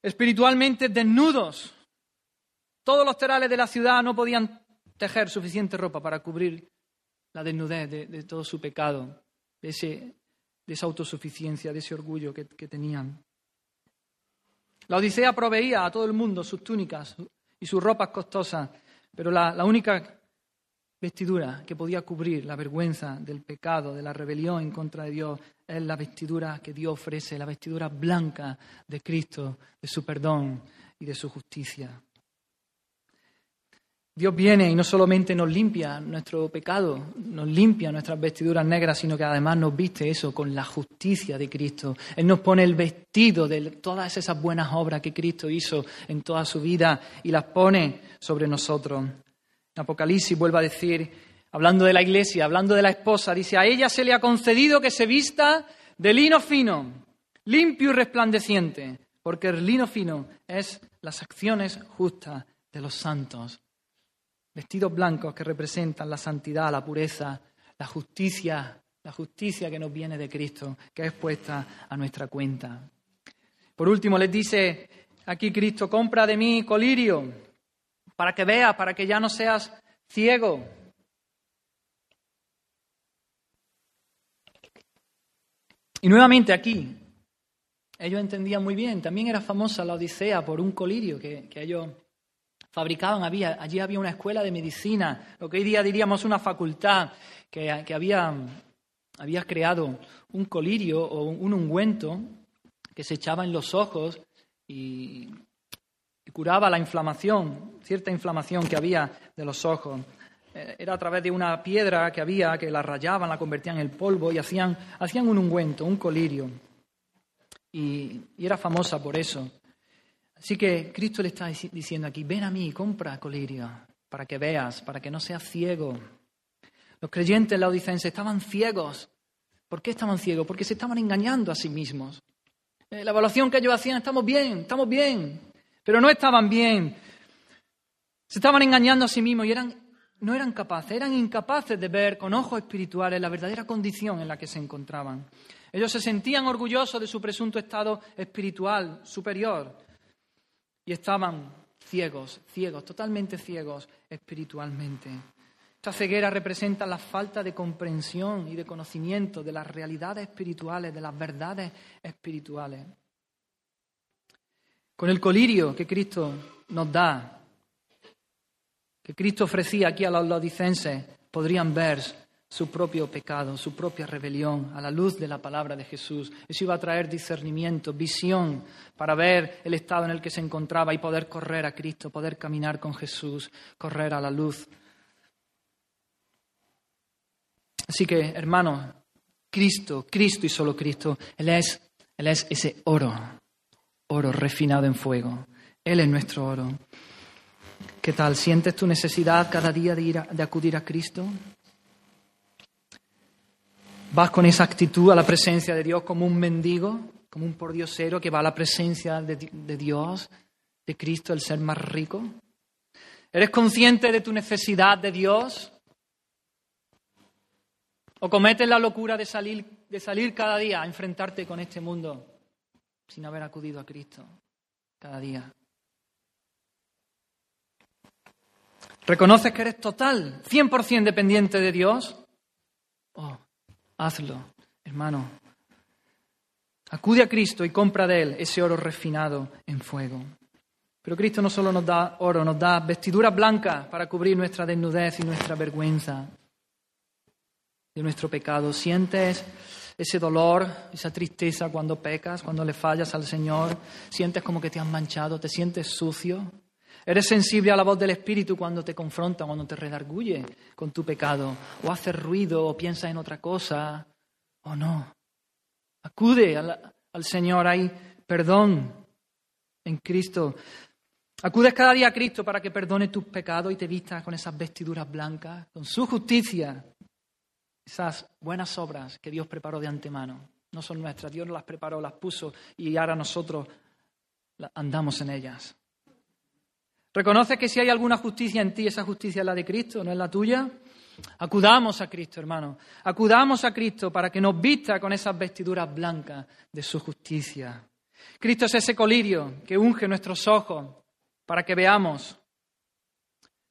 espiritualmente desnudos. Todos los terales de la ciudad no podían tejer suficiente ropa para cubrir la desnudez de, todo su pecado, de, esa autosuficiencia, de ese orgullo que, que tenían. La Odisea proveía a todo el mundo sus túnicas, y sus ropas costosas, pero la, única vestidura que podía cubrir la vergüenza del pecado, de la rebelión en contra de Dios, es la vestidura que Dios ofrece, la vestidura blanca de Cristo, de su perdón y de su justicia. Dios viene y no solamente nos limpia nuestro pecado, nos limpia nuestras vestiduras negras, sino que además nos viste eso con la justicia de Cristo. Él nos pone el vestido de todas esas buenas obras que Cristo hizo en toda su vida y las pone sobre nosotros. En Apocalipsis vuelve a decir, hablando de la iglesia, hablando de la esposa, dice, a ella se le ha concedido que se vista de lino fino, limpio y resplandeciente porque el lino fino es las acciones justas de los santos. Vestidos blancos que representan la santidad, la pureza, la justicia, la justicia que nos viene de Cristo, que es puesta a nuestra cuenta. Por último, les dice aquí Cristo, compra de mí colirio, para que veas, para que ya no seas ciego. Y nuevamente aquí, ellos entendían muy bien, también era famosa la Odisea por un colirio que, ellos fabricaban. Había, allí había una escuela de medicina, lo que hoy día diríamos una facultad, que, que había, había, creado un colirio o un, ungüento que se echaba en los ojos y, y curaba la inflamación, cierta inflamación que había de los ojos. Eh, era a través de una piedra que había, que la rayaban, la convertían en polvo y hacían, hacían un ungüento, un colirio. Y, era famosa por eso. Así que Cristo le está diciendo aquí, ven a mí, compra colirio, para que veas, para que no seas ciego. Los creyentes laodicenses estaban ciegos. ¿Por qué estaban ciegos? Porque se estaban engañando a sí mismos. Eh, la evaluación que ellos hacían, estamos bien, estamos bien, pero no estaban bien. Se estaban engañando a sí mismos y eran no eran capaces, eran incapaces de ver con ojos espirituales la verdadera condición en la que se encontraban. Ellos se sentían orgullosos de su presunto estado espiritual superior y estaban ciegos, ciegos, totalmente ciegos espiritualmente. Esta ceguera representa la falta de comprensión y de conocimiento de las realidades espirituales, de las verdades espirituales. Con el colirio que Cristo nos da que Cristo ofrecía aquí a los lodicenses podrían ver su propio pecado, su propia rebelión a la luz de la palabra de Jesús. Eso iba a traer discernimiento, visión para ver el estado en el que se encontraba y poder correr a Cristo, poder caminar con Jesús, correr a la luz. Así que, hermanos, Cristo, Cristo y solo Cristo, Él es, Él es ese oro, oro refinado en fuego. Él es nuestro oro. ¿Qué tal? ¿Sientes tu necesidad cada día de, ir de acudir a Cristo? ¿Vas con esa actitud a la presencia de Dios como un mendigo, como un pordiosero que va a la presencia de, Dios, de Cristo, el ser más rico? ¿Eres consciente de tu necesidad de Dios? ¿O cometes la locura de salir, de salir cada día a enfrentarte con este mundo sin haber acudido a Cristo cada día? ¿Reconoces que eres total, 100% dependiente de Dios? Oh, hazlo, hermano. Acude a Cristo y compra de Él ese oro refinado en fuego. Pero Cristo no solo nos da oro, nos da vestiduras blancas para cubrir nuestra desnudez y nuestra vergüenza de nuestro pecado. ¿Sientes ese dolor, esa tristeza cuando pecas, cuando le fallas al Señor? ¿Sientes como que te has manchado? ¿Te sientes sucio? Eres sensible a la voz del Espíritu cuando te confronta, cuando te redarguye con tu pecado, o haces ruido, o piensas en otra cosa, o no. Acude al, al Señor, hay perdón en Cristo. Acudes cada día a Cristo para que perdone tus pecados y te vistas con esas vestiduras blancas, con su justicia, esas buenas obras que Dios preparó de antemano. No son nuestras, Dios las preparó, las puso y ahora nosotros andamos en ellas. ¿Reconoces que si hay alguna justicia en ti, esa justicia es la de Cristo, no es la tuya? Acudamos a Cristo, hermano. Acudamos a Cristo para que nos vista con esas vestiduras blancas de su justicia. Cristo es ese colirio que unge nuestros ojos para que veamos.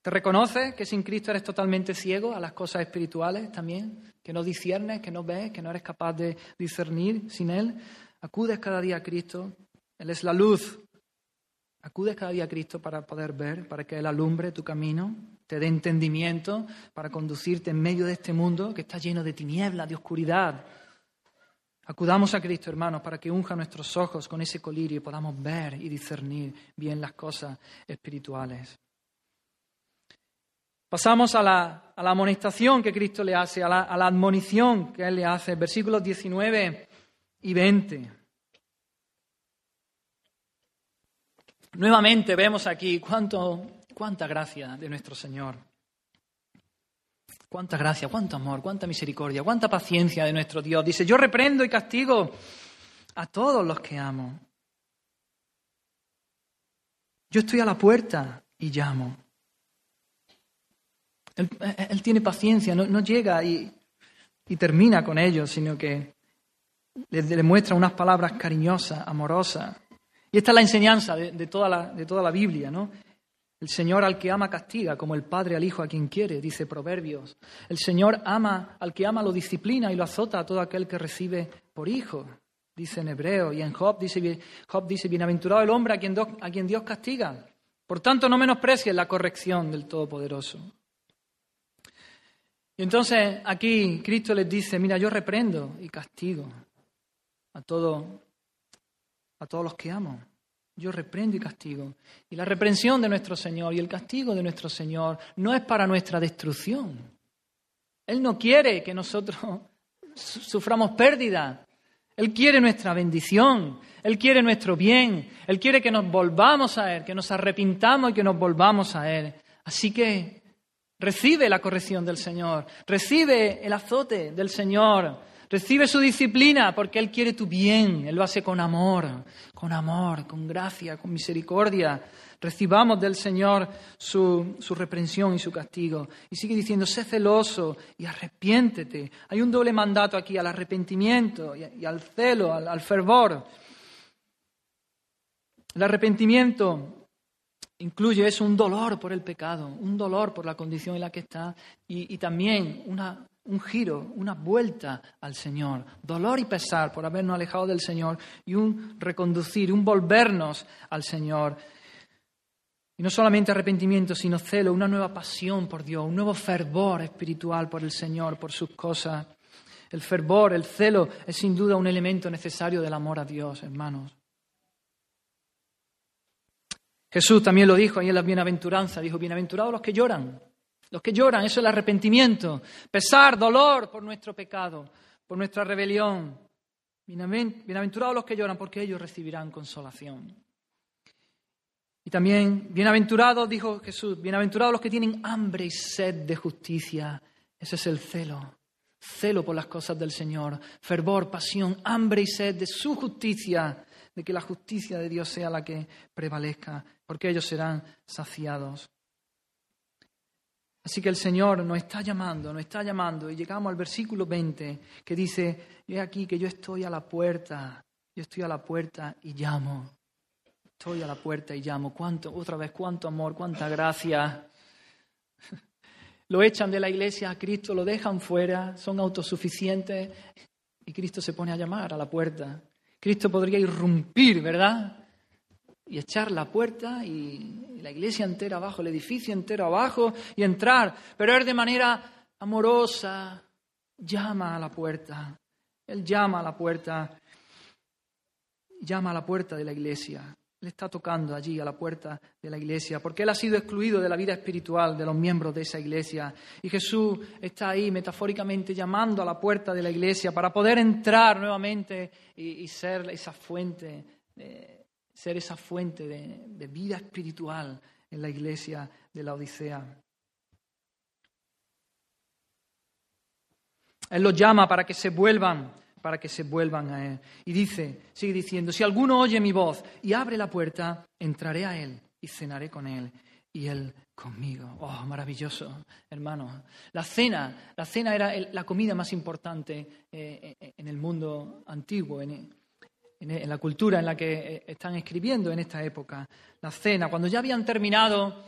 ¿Te reconoces que sin Cristo eres totalmente ciego a las cosas espirituales también? Que no disciernes, que no ves, que no eres capaz de discernir sin Él. Acudes cada día a Cristo. Él es la luz Acudes cada día a Cristo para poder ver, para que Él alumbre tu camino, te dé entendimiento para conducirte en medio de este mundo que está lleno de tinieblas, de oscuridad. Acudamos a Cristo, hermanos, para que unja nuestros ojos con ese colirio y podamos ver y discernir bien las cosas espirituales. Pasamos a la, amonestación que Cristo le hace, a la, a la admonición que Él le hace, versículos 19 y 20. Nuevamente vemos aquí cuánto, cuánta gracia de nuestro Señor. Cuánta gracia, cuánto amor, cuánta misericordia, cuánta paciencia de nuestro Dios. Dice, yo reprendo y castigo a todos los que amo. Yo estoy a la puerta y llamo. Él, tiene paciencia, no, llega y, termina con ellos, sino que le, muestra unas palabras cariñosas, amorosas. Y esta es la enseñanza de, toda, la, de toda la Biblia, ¿no? El Señor al que ama castiga, como el Padre al Hijo a quien quiere, dice Proverbios. El Señor ama al que ama lo disciplina y lo azota a todo aquel que recibe por hijo, dice en Hebreo. Y en Job dice, Job dice bienaventurado el hombre a quien, a quien Dios castiga. Por tanto, no menosprecies la corrección del Todopoderoso. Y entonces aquí Cristo les dice, mira, yo reprendo y castigo a, todo, a todos los que amo. Yo reprendo y castigo. Y la reprensión de nuestro Señor y el castigo de nuestro Señor no es para nuestra destrucción. Él no quiere que nosotros suframos pérdida. Él quiere nuestra bendición. Él quiere nuestro bien. Él quiere que nos volvamos a Él, que nos arrepintamos y que nos volvamos a Él. Así que recibe la corrección del Señor. Recibe el azote del Señor. Recibe su disciplina porque Él quiere tu bien, Él lo hace con amor, con amor, con gracia, con misericordia. Recibamos del Señor su, reprensión y su castigo. Y sigue diciendo, sé celoso y arrepiéntete. Hay un doble mandato aquí al arrepentimiento y, al celo, al, fervor. El arrepentimiento incluye eso, un dolor por el pecado, un dolor por la condición en la que está y también una un giro, una vuelta al Señor, dolor y pesar por habernos alejado del Señor y un reconducir, un volvernos al Señor. Y no solamente arrepentimiento, sino celo, una nueva pasión por Dios, un nuevo fervor espiritual por el Señor, por sus cosas. El fervor, el celo es sin duda un elemento necesario del amor a Dios, hermanos. Jesús también lo dijo ahí en la bienaventuranza, dijo, bienaventurados los que lloran, los que lloran, eso es el arrepentimiento. Pesar, dolor por nuestro pecado, por nuestra rebelión. Bienaventurados los que lloran, porque ellos recibirán consolación. Y también, bienaventurados, dijo Jesús, bienaventurados los que tienen hambre y sed de justicia. Ese es el celo. Celo por las cosas del Señor. Fervor, pasión, hambre y sed de su justicia. De que la justicia de Dios sea la que prevalezca, porque ellos serán saciados. Así que el Señor nos está llamando, nos está llamando. Y llegamos al versículo 20 que dice, he aquí que yo estoy a la puerta, yo estoy a la puerta y llamo. Estoy a la puerta y llamo. ¿Cuánto, otra vez, cuánto amor, cuánta gracia. Lo echan de la iglesia a Cristo, lo dejan fuera, son autosuficientes y Cristo se pone a llamar a la puerta. Cristo podría irrumpir, ¿verdad? Y echar la puerta y la iglesia entera abajo, el edificio entero abajo y entrar, pero él de manera amorosa llama a la puerta. Él llama a la puerta, llama a la puerta de la iglesia. Él está tocando allí a la puerta de la iglesia, porque él ha sido excluido de la vida espiritual de los miembros de esa iglesia. Y Jesús está ahí metafóricamente llamando a la puerta de la iglesia para poder entrar nuevamente y, ser esa fuente. de ser esa fuente de, vida espiritual en la iglesia de la Odisea. Él los llama para que se vuelvan, para que se vuelvan a Él. Y dice, sigue diciendo, si alguno oye mi voz y abre la puerta, entraré a Él y cenaré con Él y Él conmigo. Oh, maravilloso, hermano. La cena, la cena era la comida más importante eh, en el mundo antiguo, en la cultura en la que eh, están escribiendo en esta época, la cena, cuando ya habían terminado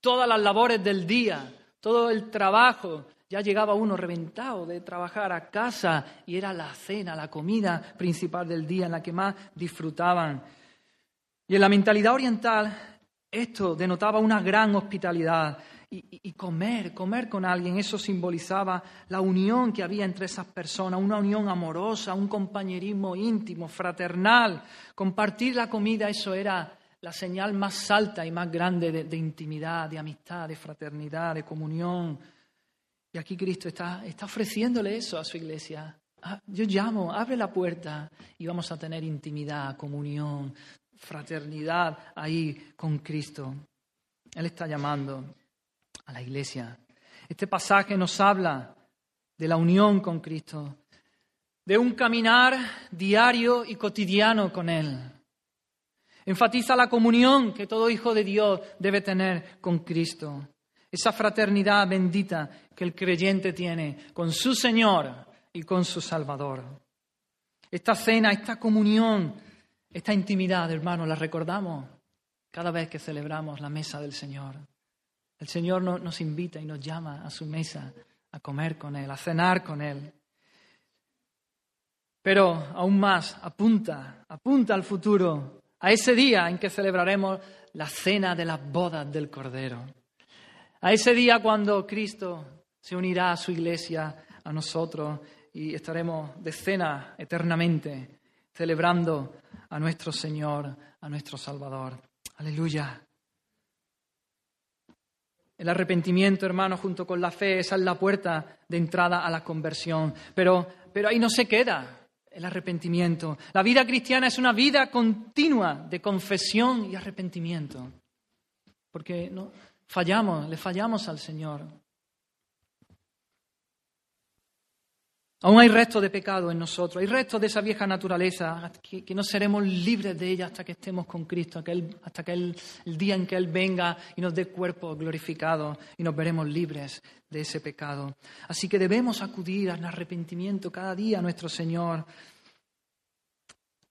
todas las labores del día, todo el trabajo, ya llegaba uno reventado de trabajar a casa y era la cena, la comida principal del día en la que más disfrutaban. Y en la mentalidad oriental esto denotaba una gran hospitalidad y, comer, comer con alguien, eso simbolizaba la unión que había entre esas personas, una unión amorosa, un compañerismo íntimo, fraternal. Compartir la comida, eso era la señal más alta y más grande de, intimidad, de amistad, de fraternidad, de comunión. Y aquí Cristo está, está ofreciéndole eso a su iglesia. Ah, yo llamo, abre la puerta y vamos a tener intimidad, comunión, fraternidad ahí con Cristo. Él está llamando a la iglesia. Este pasaje nos habla de la unión con Cristo, de un caminar diario y cotidiano con Él. Enfatiza la comunión que todo hijo de Dios debe tener con Cristo. Esa fraternidad bendita que el creyente tiene con su Señor y con su Salvador. Esta cena, esta comunión, esta intimidad, hermanos, la recordamos cada vez que celebramos la mesa del Señor. El Señor nos invita y nos llama a su mesa a comer con Él, a cenar con Él. Pero aún más, apunta, apunta al futuro, a ese día en que celebraremos la cena de las bodas del Cordero. A ese día cuando Cristo se unirá a su iglesia, a nosotros, y estaremos de cena eternamente, celebrando a nuestro Señor, a nuestro Salvador. Aleluya. El arrepentimiento, hermano, junto con la fe, esa es la puerta de entrada a la conversión. Pero, pero ahí no se queda el arrepentimiento. La vida cristiana es una vida continua de confesión y arrepentimiento. Porque no, fallamos, le fallamos al Señor. Aún hay restos de pecado en nosotros, hay restos de esa vieja naturaleza, que, no seremos libres de ella hasta que estemos con Cristo, hasta que el día en que Él venga y nos dé cuerpo glorificado y nos veremos libres de ese pecado. Así que debemos acudir al arrepentimiento cada día a nuestro Señor.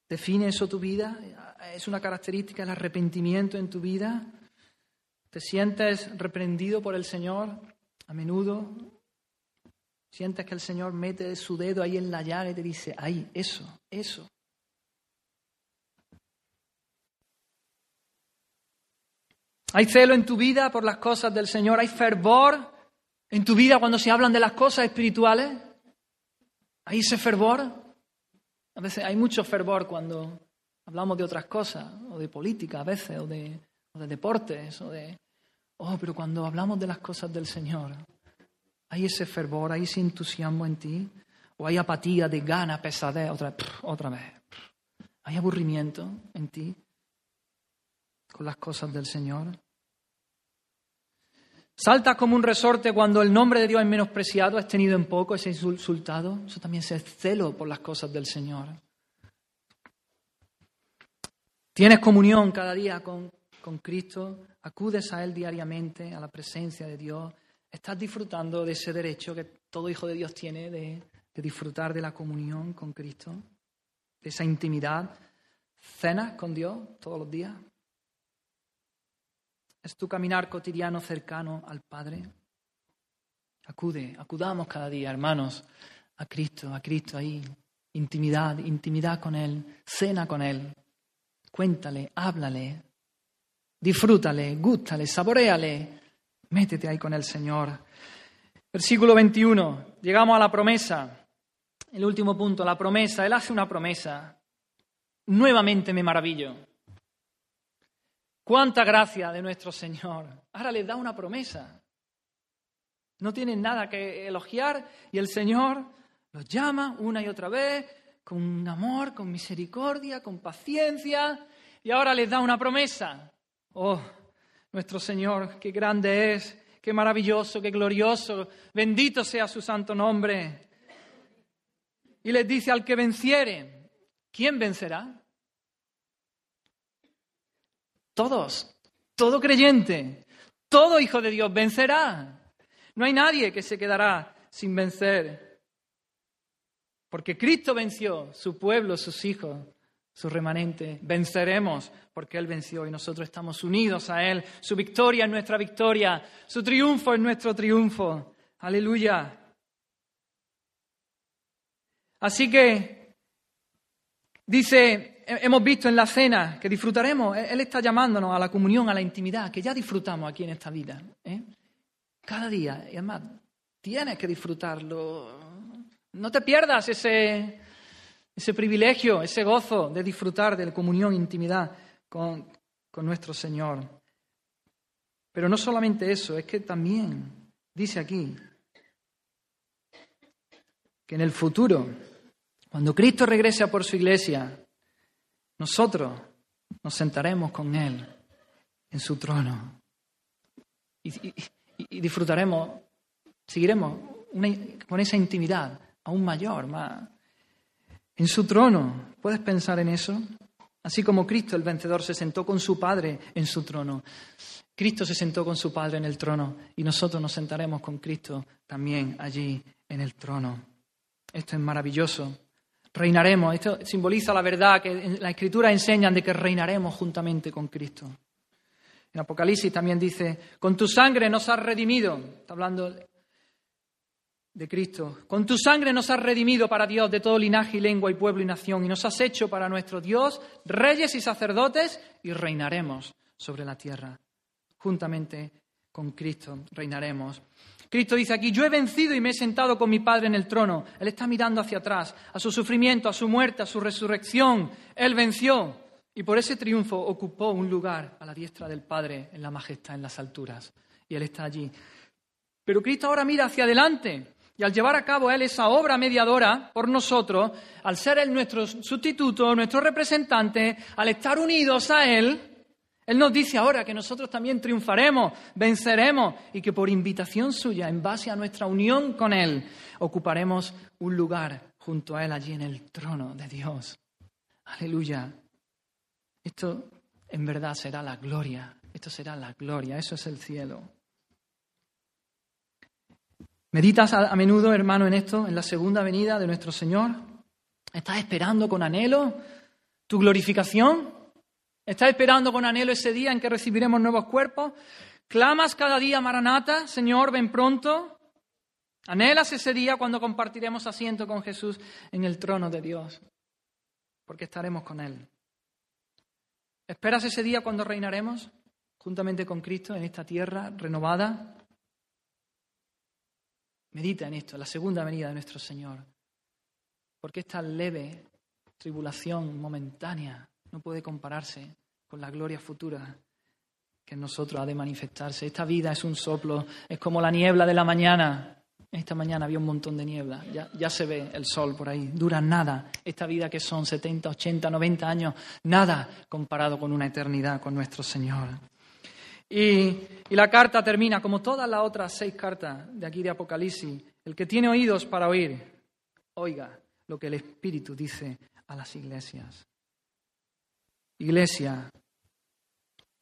¿Define eso tu vida? ¿Es una característica el arrepentimiento en tu vida? ¿Te sientes reprendido por el Señor a menudo? Sientes que el Señor mete su dedo ahí en la llaga y te dice, ahí, eso, eso. ¿Hay celo en tu vida por las cosas del Señor? ¿Hay fervor en tu vida cuando se hablan de las cosas espirituales? ¿Hay ese fervor? A veces hay mucho fervor cuando hablamos de otras cosas, o de política a veces, o de, o de deportes, o de... Oh, pero cuando hablamos de las cosas del Señor, ¿Hay ese fervor, hay ese entusiasmo en ti? ¿O hay apatía de gana, pesadez, otra, otra vez? ¿Hay aburrimiento en ti con las cosas del Señor? ¿Saltas como un resorte cuando el nombre de Dios es menospreciado, es tenido en poco, es insultado? Eso también es celo por las cosas del Señor. ¿Tienes comunión cada día con, con Cristo? ¿Acudes a Él diariamente, a la presencia de Dios? ¿Estás disfrutando de ese derecho que todo hijo de Dios tiene de, disfrutar de la comunión con Cristo? De esa intimidad. ¿Cenas con Dios todos los días? ¿Es tu caminar cotidiano cercano al Padre? Acude, acudamos cada día, hermanos, a Cristo, a Cristo ahí. Intimidad, intimidad con Él, cena con Él. Cuéntale, háblale, disfrútale, gústale, saboreale, Métete ahí con el Señor. Versículo 21. Llegamos a la promesa. El último punto, la promesa. Él hace una promesa. Nuevamente me maravillo. Cuánta gracia de nuestro Señor. Ahora les da una promesa. No tienen nada que elogiar y el Señor los llama una y otra vez con amor, con misericordia, con paciencia y ahora les da una promesa. Oh, nuestro Señor, qué grande es, qué maravilloso, qué glorioso, bendito sea su santo nombre. Y les dice al que venciere, ¿quién vencerá? Todos, todo creyente, todo hijo de Dios vencerá. No hay nadie que se quedará sin vencer. Porque Cristo venció, su pueblo, sus hijos su remanente. Venceremos porque Él venció y nosotros estamos unidos a Él. Su victoria es nuestra victoria, su triunfo es nuestro triunfo. Aleluya. Así que dice, hemos visto en la cena que disfrutaremos, Él está llamándonos a la comunión, a la intimidad, que ya disfrutamos aquí en esta vida. ¿eh? Cada día, y además, tienes que disfrutarlo. No te pierdas ese, ese privilegio, ese gozo de disfrutar de la comunión, intimidad con, con nuestro Señor. Pero no solamente eso, es que también dice aquí que en el futuro, cuando Cristo regrese por su iglesia, nosotros nos sentaremos con Él en su trono y, disfrutaremos, seguiremos con esa intimidad aún mayor, más, en su trono. ¿Puedes pensar en eso? Así como Cristo, el vencedor, se sentó con su Padre en su trono. Cristo se sentó con su Padre en el trono y nosotros nos sentaremos con Cristo también allí en el trono. Esto es maravilloso. Reinaremos. Esto simboliza la verdad que la Escritura enseñan de que reinaremos juntamente con Cristo. En Apocalipsis también dice, con tu sangre nos has redimido. Está hablando de Cristo. Con tu sangre nos has redimido para Dios de todo linaje y lengua y pueblo y nación, y nos has hecho para nuestro Dios reyes y sacerdotes, y reinaremos sobre la tierra. Juntamente con Cristo reinaremos. Cristo dice aquí, yo he vencido y me he sentado con mi Padre en el trono. Él está mirando hacia atrás, a su sufrimiento, a su muerte, a su resurrección. Él venció y por ese triunfo ocupó un lugar a la diestra del Padre en la majestad, en las alturas. Y Él está allí. Pero Cristo ahora mira hacia adelante y al llevar a cabo Él esa obra mediadora por nosotros, al ser Él nuestro sustituto, nuestro representante, al estar unidos a Él, Él nos dice ahora que nosotros también triunfaremos, venceremos y que por invitación suya, en base a nuestra unión con Él, ocuparemos un lugar junto a Él allí en el trono de Dios. Aleluya. Esto en verdad será la gloria. Esto será la gloria. Eso es el cielo. ¿Meditas a, menudo, hermano, en esto, en la segunda venida de nuestro Señor? ¿Estás esperando con anhelo tu glorificación? ¿Estás esperando con anhelo ese día en que recibiremos nuevos cuerpos? ¿Clamas cada día, Maranata, Señor, ven pronto? ¿Anhelas ese día cuando compartiremos asiento con Jesús en el trono de Dios? Porque estaremos con Él. ¿Esperas ese día cuando reinaremos juntamente con Cristo en esta tierra renovada? Medita en esto, la segunda venida de nuestro Señor. Porque esta leve tribulación momentánea no puede compararse con la gloria futura que en nosotros ha de manifestarse. Esta vida es un soplo, es como la niebla de la mañana. Esta mañana había un montón de niebla, ya, ya, se ve el sol por ahí. Dura nada. Esta vida que son 70, 80, 90 años, nada comparado con una eternidad con nuestro Señor. Y, la carta termina, como todas las otras seis cartas de aquí de Apocalipsis, el que tiene oídos para oír, oiga lo que el Espíritu dice a las iglesias. Iglesia,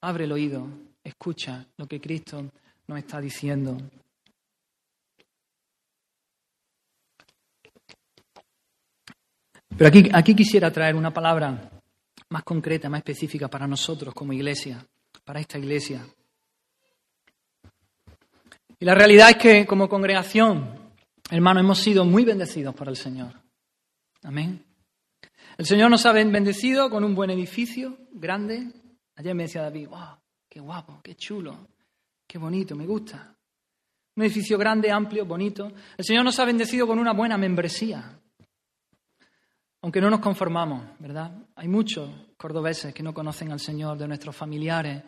abre el oído, escucha lo que Cristo nos está diciendo. Pero aquí, aquí quisiera traer una palabra más concreta, más específica para nosotros como iglesia, para esta iglesia. Y la realidad es que como congregación, hermanos, hemos sido muy bendecidos por el Señor. Amén. El Señor nos ha bendecido con un buen edificio, grande. Ayer me decía David, wow, qué guapo, qué chulo, qué bonito, me gusta. Un edificio grande, amplio, bonito. El Señor nos ha bendecido con una buena membresía. Aunque no nos conformamos, ¿verdad? Hay muchos cordobeses que no conocen al Señor, de nuestros familiares,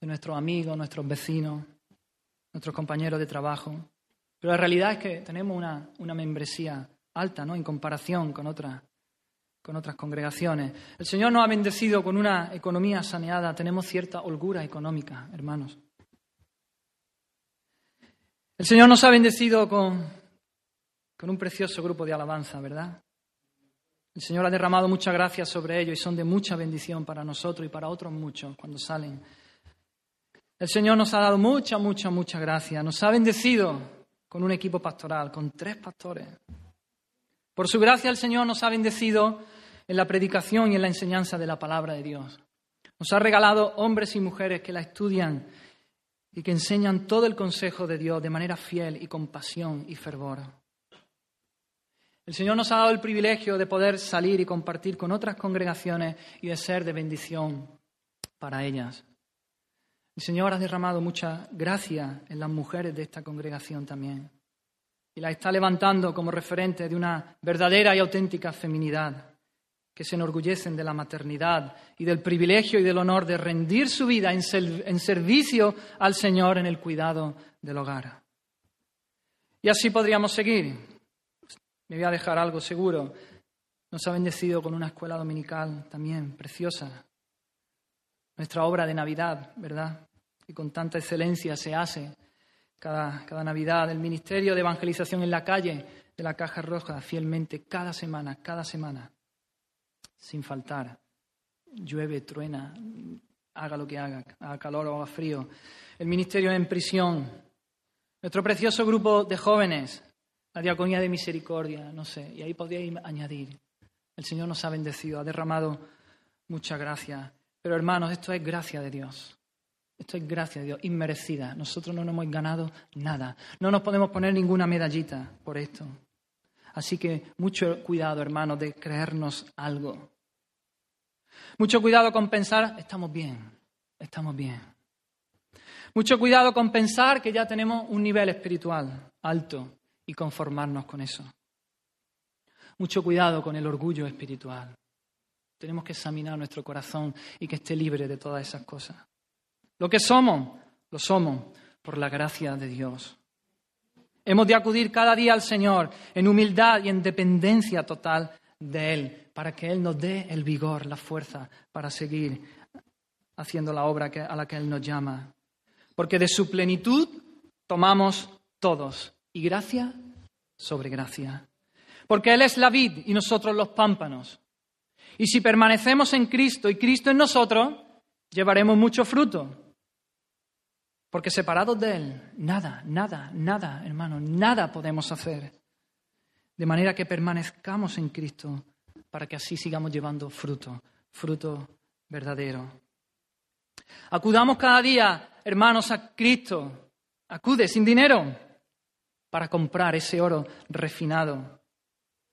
de nuestros amigos, nuestros vecinos nuestros compañeros de trabajo. Pero la realidad es que tenemos una, una membresía alta, ¿no? En comparación con otras, con otras congregaciones. El Señor nos ha bendecido con una economía saneada. Tenemos cierta holgura económica, hermanos. El Señor nos ha bendecido con, con un precioso grupo de alabanza, ¿verdad? El Señor ha derramado mucha gracia sobre ellos y son de mucha bendición para nosotros y para otros muchos cuando salen el Señor nos ha dado mucha, mucha, mucha gracia. Nos ha bendecido con un equipo pastoral, con tres pastores. Por su gracia el Señor nos ha bendecido en la predicación y en la enseñanza de la palabra de Dios. Nos ha regalado hombres y mujeres que la estudian y que enseñan todo el consejo de Dios de manera fiel y con pasión y fervor. El Señor nos ha dado el privilegio de poder salir y compartir con otras congregaciones y de ser de bendición para ellas. El Señor ha derramado mucha gracia en las mujeres de esta congregación también. Y la está levantando como referente de una verdadera y auténtica feminidad, que se enorgullecen de la maternidad y del privilegio y del honor de rendir su vida en, en servicio al Señor en el cuidado del hogar. Y así podríamos seguir. Me voy a dejar algo seguro. Nos ha bendecido con una escuela dominical también preciosa. Nuestra obra de Navidad, ¿verdad? Y con tanta excelencia se hace cada, cada Navidad, el Ministerio de Evangelización en la calle de la Caja Roja, fielmente, cada semana, cada semana, sin faltar. llueve, truena, haga lo que haga, haga calor o haga frío. El ministerio en prisión. Nuestro precioso grupo de jóvenes, la diaconía de misericordia, no sé, y ahí podríais añadir. El Señor nos ha bendecido, ha derramado mucha gracia. Pero hermanos, esto es gracia de Dios. Esto es gracia de Dios, inmerecida. Nosotros no nos hemos ganado nada. No nos podemos poner ninguna medallita por esto. Así que mucho cuidado, hermanos, de creernos algo. Mucho cuidado con pensar, estamos bien, estamos bien. Mucho cuidado con pensar que ya tenemos un nivel espiritual alto y conformarnos con eso. Mucho cuidado con el orgullo espiritual. Tenemos que examinar nuestro corazón y que esté libre de todas esas cosas. Lo que somos, lo somos por la gracia de Dios. Hemos de acudir cada día al Señor en humildad y en dependencia total de Él, para que Él nos dé el vigor, la fuerza para seguir haciendo la obra a la que Él nos llama. Porque de su plenitud tomamos todos, y gracia sobre gracia. Porque Él es la vid y nosotros los pámpanos. Y si permanecemos en Cristo y Cristo en nosotros, llevaremos mucho fruto. Porque separados de Él, nada, nada, nada, hermano, nada podemos hacer. De manera que permanezcamos en Cristo para que así sigamos llevando fruto, fruto verdadero. Acudamos cada día, hermanos, a Cristo. Acude sin dinero para comprar ese oro refinado.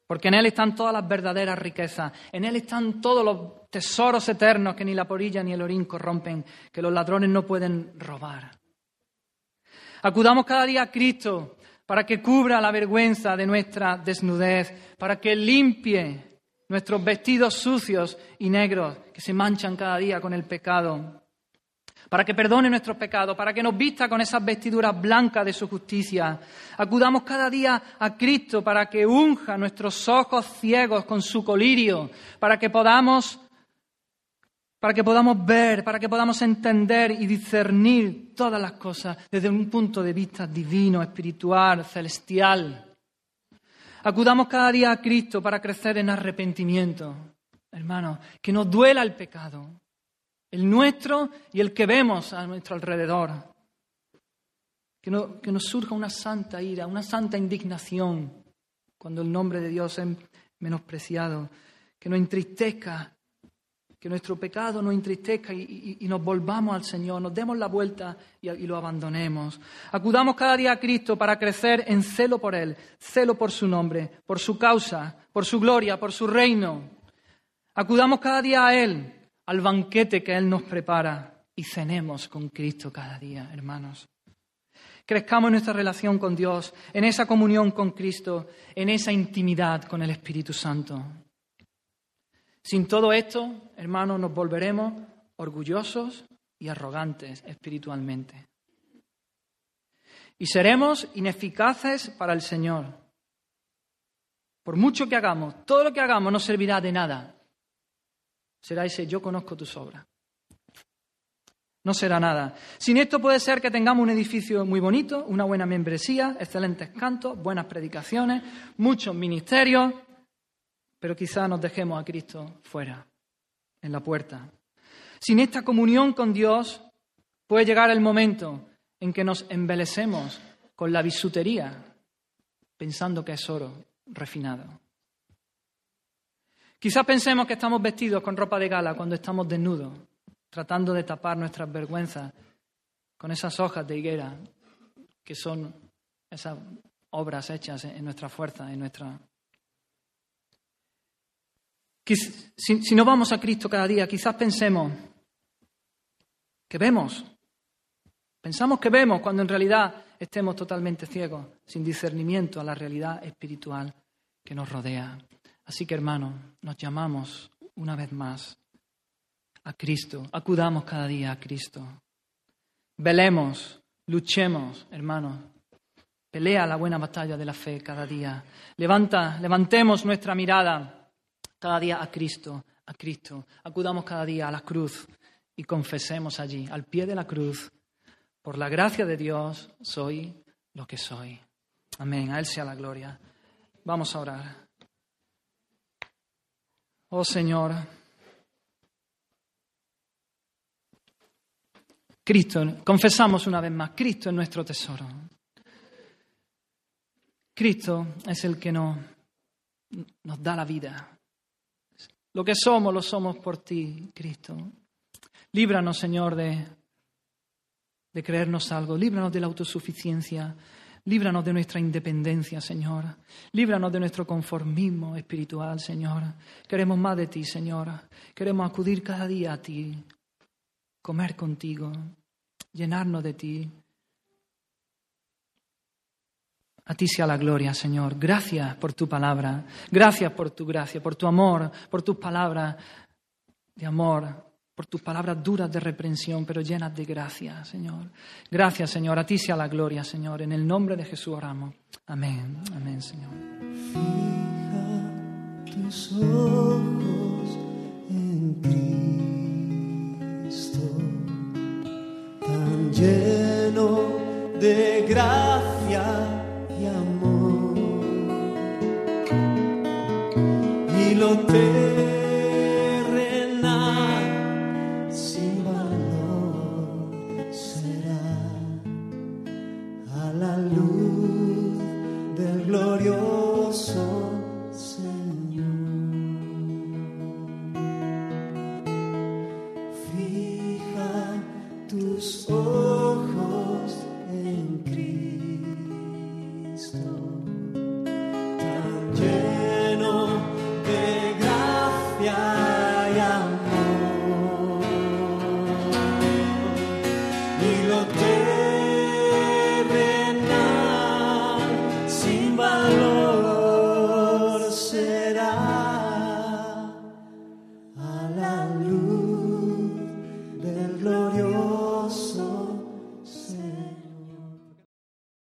Porque en Él están todas las verdaderas riquezas. En Él están todos los tesoros eternos que ni la porilla ni el orín corrompen, que los ladrones no pueden robar. Acudamos cada día a Cristo para que cubra la vergüenza de nuestra desnudez, para que limpie nuestros vestidos sucios y negros que se manchan cada día con el pecado, para que perdone nuestros pecados, para que nos vista con esas vestiduras blancas de su justicia. Acudamos cada día a Cristo para que unja nuestros ojos ciegos con su colirio, para que podamos para que podamos ver, para que podamos entender y discernir todas las cosas desde un punto de vista divino, espiritual, celestial. Acudamos cada día a Cristo para crecer en arrepentimiento. Hermanos, que nos duela el pecado, el nuestro y el que vemos a nuestro alrededor. Que, que nos surja una santa ira, una santa indignación cuando el nombre de Dios es menospreciado. Que nos entristezca que nuestro pecado nos entristezca y, nos volvamos al Señor, nos demos la vuelta y, y, lo abandonemos. Acudamos cada día a Cristo para crecer en celo por Él, celo por su nombre, por su causa, por su gloria, por su reino. Acudamos cada día a Él, al banquete que Él nos prepara y cenemos con Cristo cada día, hermanos. Crezcamos en nuestra relación con Dios, en esa comunión con Cristo, en esa intimidad con el Espíritu Santo. Sin todo esto, hermanos, nos volveremos orgullosos y arrogantes espiritualmente. Y seremos ineficaces para el Señor. Por mucho que hagamos, todo lo que hagamos no servirá de nada. Será ese yo conozco tus obras. No será nada. Sin esto puede ser que tengamos un edificio muy bonito, una buena membresía, excelentes cantos, buenas predicaciones, muchos ministerios, pero quizá nos dejemos a Cristo fuera, en la puerta. Sin esta comunión con Dios puede llegar el momento en que nos embelecemos con la bisutería, pensando que es oro refinado. Quizá pensemos que estamos vestidos con ropa de gala cuando estamos desnudos, tratando de tapar nuestras vergüenzas con esas hojas de higuera que son esas obras hechas en nuestra fuerza, en nuestra si, no vamos a Cristo cada día, quizás pensemos que vemos. Pensamos que vemos cuando en realidad estemos totalmente ciegos, sin discernimiento a la realidad espiritual que nos rodea. Así que, hermanos, nos llamamos una vez más a Cristo. Acudamos cada día a Cristo. Velemos, luchemos, hermanos. Pelea la buena batalla de la fe cada día. Levanta, levantemos nuestra mirada cada día a Cristo, a Cristo. Acudamos cada día a la cruz y confesemos allí, al pie de la cruz, por la gracia de Dios soy lo que soy. Amén. A Él sea la gloria. Vamos a orar. Oh Señor, Cristo, confesamos una vez más, Cristo es nuestro tesoro. Cristo es el que nos, nos da la vida. Lo que somos, lo somos por ti, Cristo. Líbranos, Señor, de, de creernos algo. Líbranos de la autosuficiencia. Líbranos de nuestra independencia, Señor. Líbranos de nuestro conformismo espiritual, Señor. Queremos más de ti, Señor. Queremos acudir cada día a ti, comer contigo, llenarnos de ti. A ti sea la gloria, Señor. Gracias por tu palabra. Gracias por tu gracia, por tu amor, por tus palabras de amor, por tus palabras duras de reprensión, pero llenas de gracia, Señor. Gracias, Señor. A ti sea la gloria, Señor. En el nombre de Jesús oramos. Amén. Amén, Señor. Fija tus ojos en Cristo, tan lleno de gracia Y